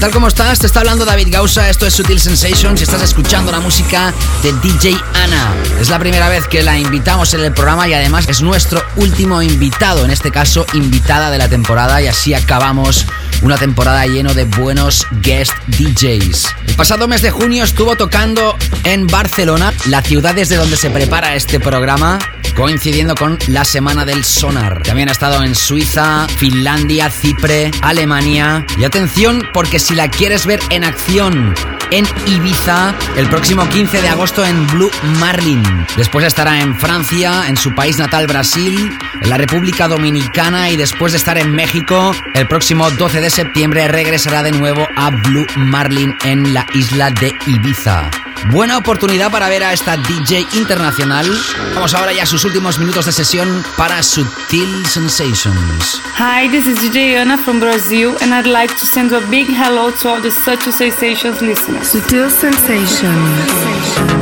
¿Qué tal? ¿Cómo estás? Te está hablando David Gausa, esto es Sutil Sensations y estás escuchando la música de DJ Ana. Es la primera vez que la invitamos en el programa y además es nuestro último invitado, en este caso invitada de la temporada y así acabamos una temporada lleno de buenos guest DJs. El pasado mes de junio estuvo tocando en Barcelona, la ciudad desde donde se prepara este programa, coincidiendo con la Semana del Sonar. También ha estado en Suiza, Finlandia, Chipre, Alemania. Y atención, porque si la quieres ver en acción en Ibiza el próximo 15 de agosto en Blue Marlin. Después estará en Francia, en su país natal Brasil, en la República Dominicana y después de estar en México, el próximo 12 de septiembre regresará de nuevo a Blue Marlin en la isla de Ibiza. Buena oportunidad para ver a esta DJ internacional. Vamos ahora ya a sus últimos minutos de sesión para Sutil Sensations. Hi, this is DJ Ana from Brazil, and I'd like to send a big hello to all the Such Sensations listeners. Sutil Sensations.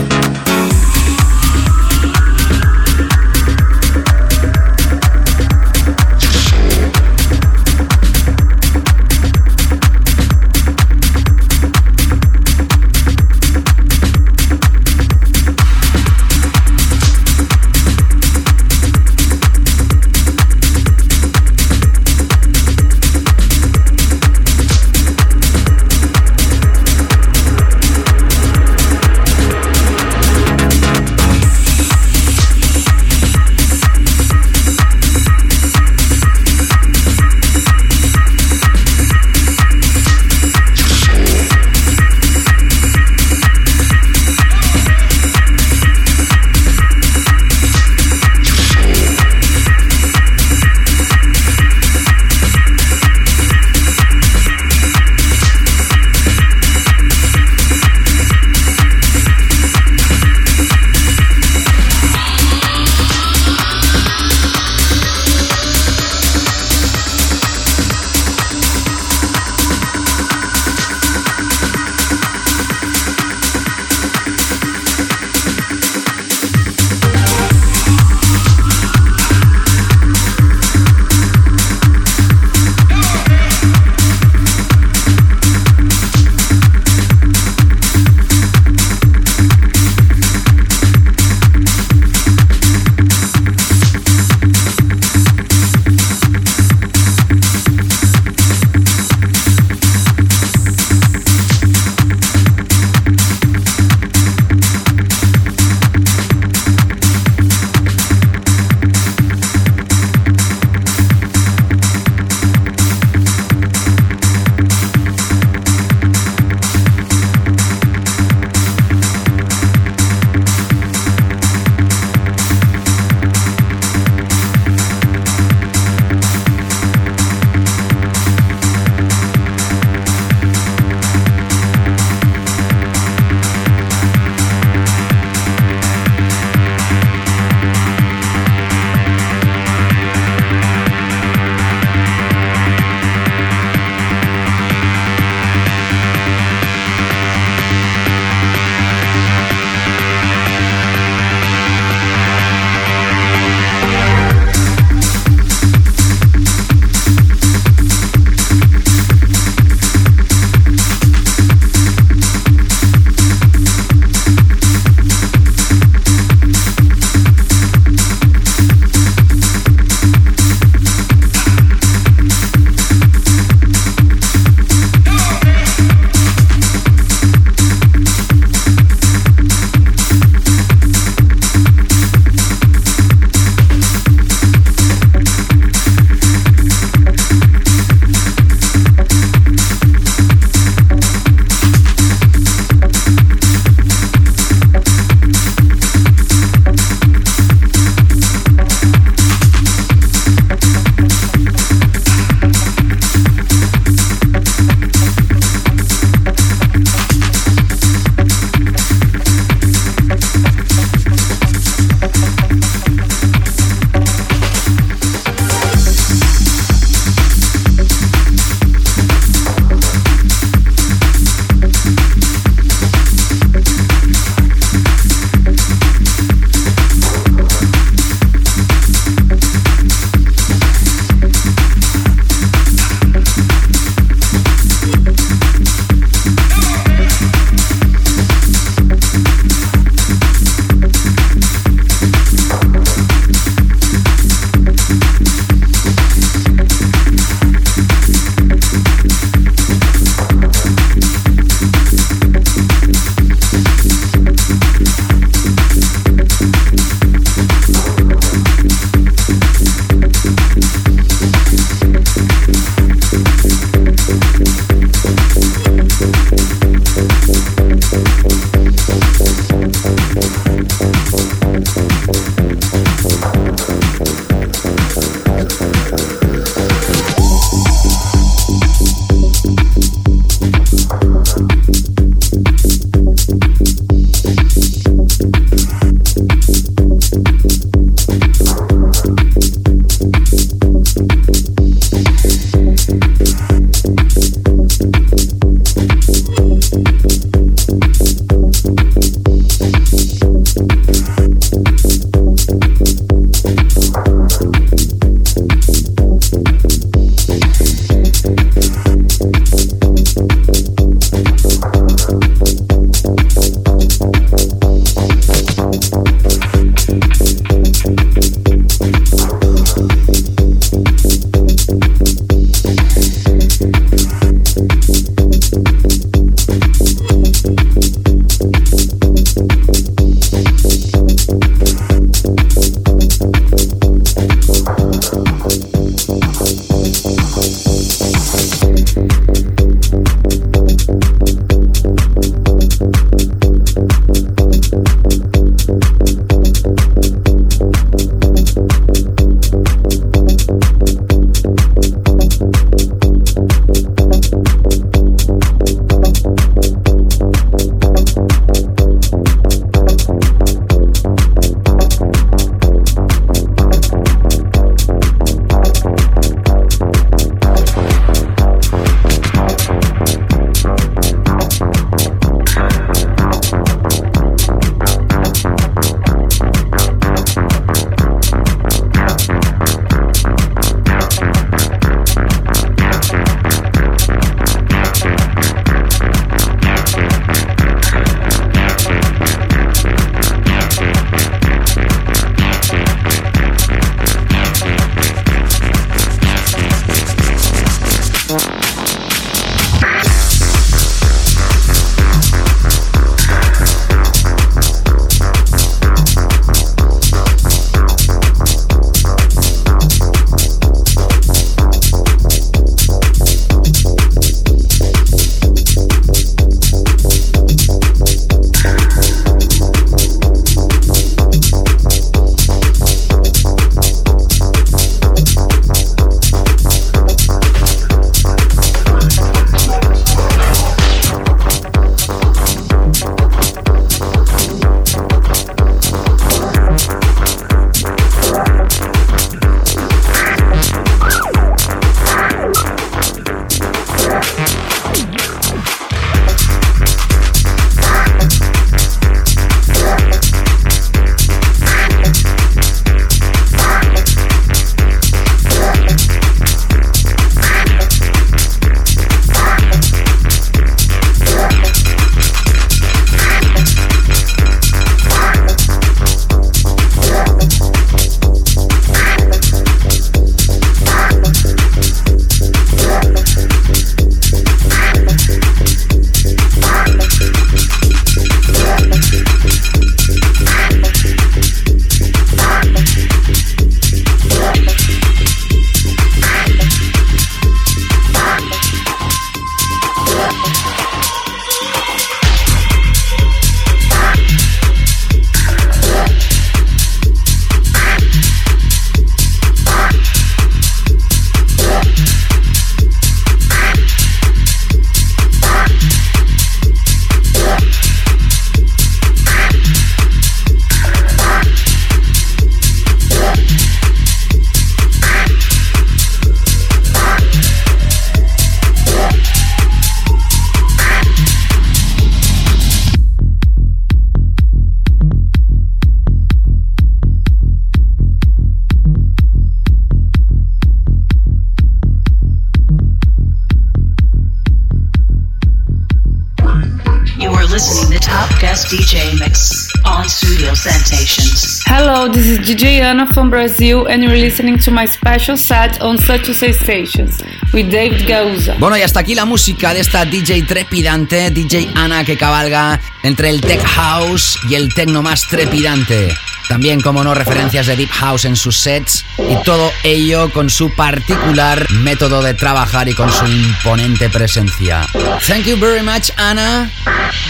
Anna from Brazil, and you're listening to my special set on Such Sensations with David Gauza. Bueno, y hasta aquí la música de esta DJ trepidante, DJ Ana que cabalga entre el tech house y el techno más trepidante. También, como no, referencias de Deep House en sus sets y todo ello con su particular método de trabajar y con su imponente presencia. Thank you very much, Ana.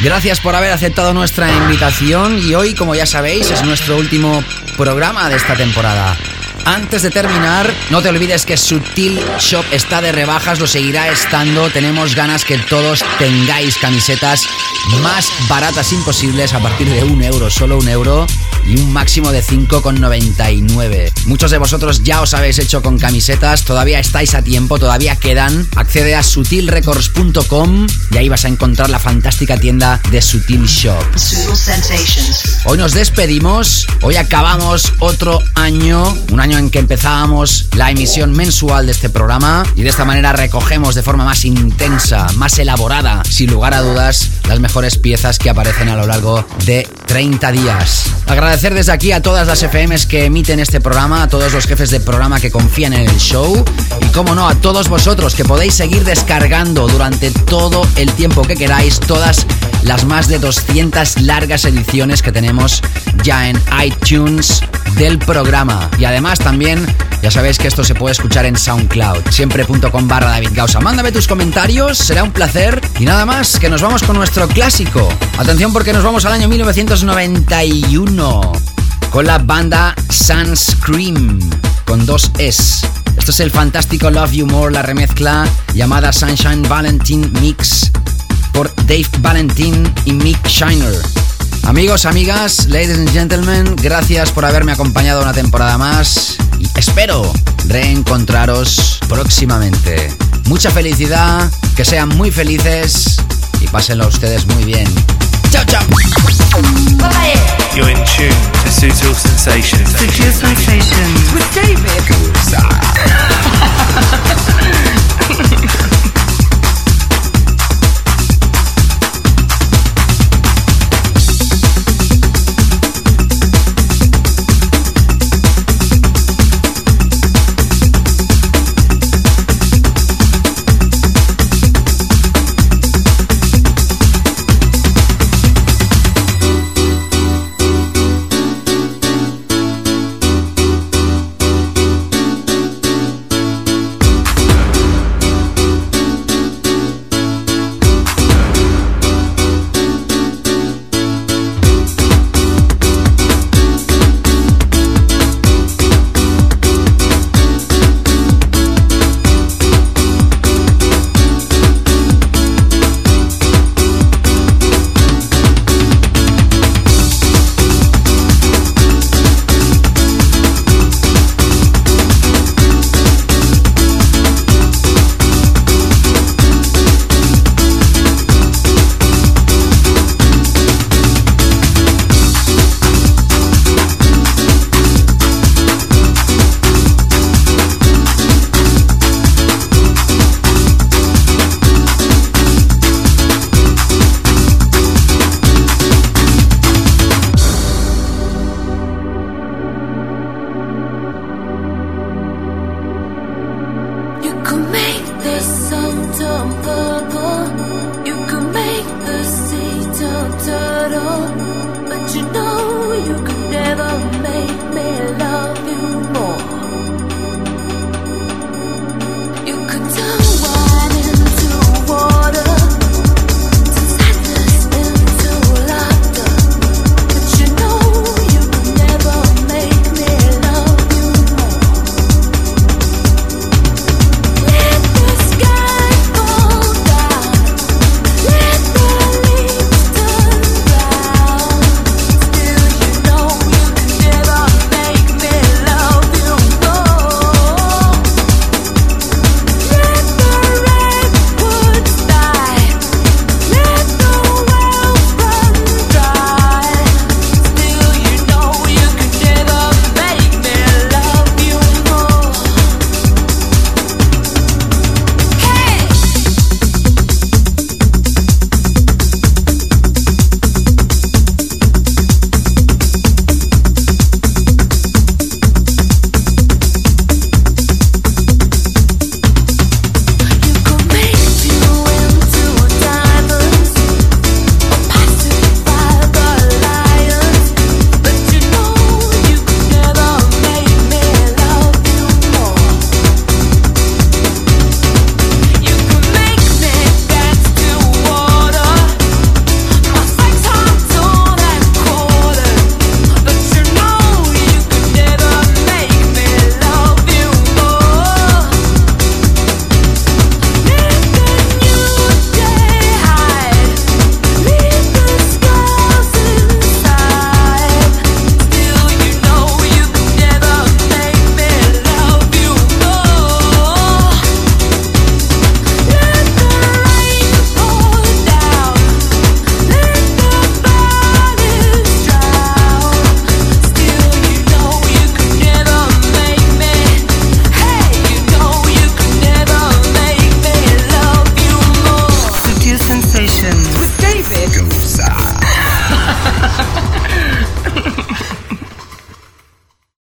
Gracias por haber aceptado nuestra invitación y hoy, como ya sabéis, es nuestro último programa de esta temporada. Antes de terminar, no te olvides que Sutil Shop está de rebajas, lo seguirá estando. Tenemos ganas que todos tengáis camisetas más baratas imposibles a partir de un euro, solo un euro y un máximo de 5,99. Muchos de vosotros ya os habéis hecho con camisetas, todavía estáis a tiempo, todavía quedan. Accede a sutilrecords.com y ahí vas a encontrar la fantástica tienda de Sutil Shop. Studio Sensations. Hoy nos despedimos, hoy acabamos otro año, un año en que empezábamos la emisión mensual de este programa y de esta manera recogemos de forma más intensa, más elaborada, sin lugar a dudas, las mejores piezas que aparecen a lo largo de 30 días. Agradecer desde aquí a todas las FMs que emiten este programa, a todos los jefes de programa que confían en el show y como no a todos vosotros que podéis seguir descargando durante todo el tiempo que queráis todas las más de 200 largas ediciones que tenemos ya en iTunes del programa. Y además también, ya sabéis que esto se puede escuchar en SoundCloud, siempre.com barra David Gausa. Mándame tus comentarios, será un placer. Y nada más, que nos vamos con nuestro clásico. Atención porque nos vamos al año 1991 con la banda Sunscream con dos S. Esto es el fantástico Love You More, la remezcla llamada Sunshine Valentine Mix por Dave Valentin y Mick Shiner. Amigos, amigas, ladies and gentlemen, gracias por haberme acompañado una temporada más y espero reencontraros próximamente. Mucha felicidad, que sean muy felices y pásenlo a ustedes muy bien. Chao, chao. You're in tune to Sensations. Sensations with David.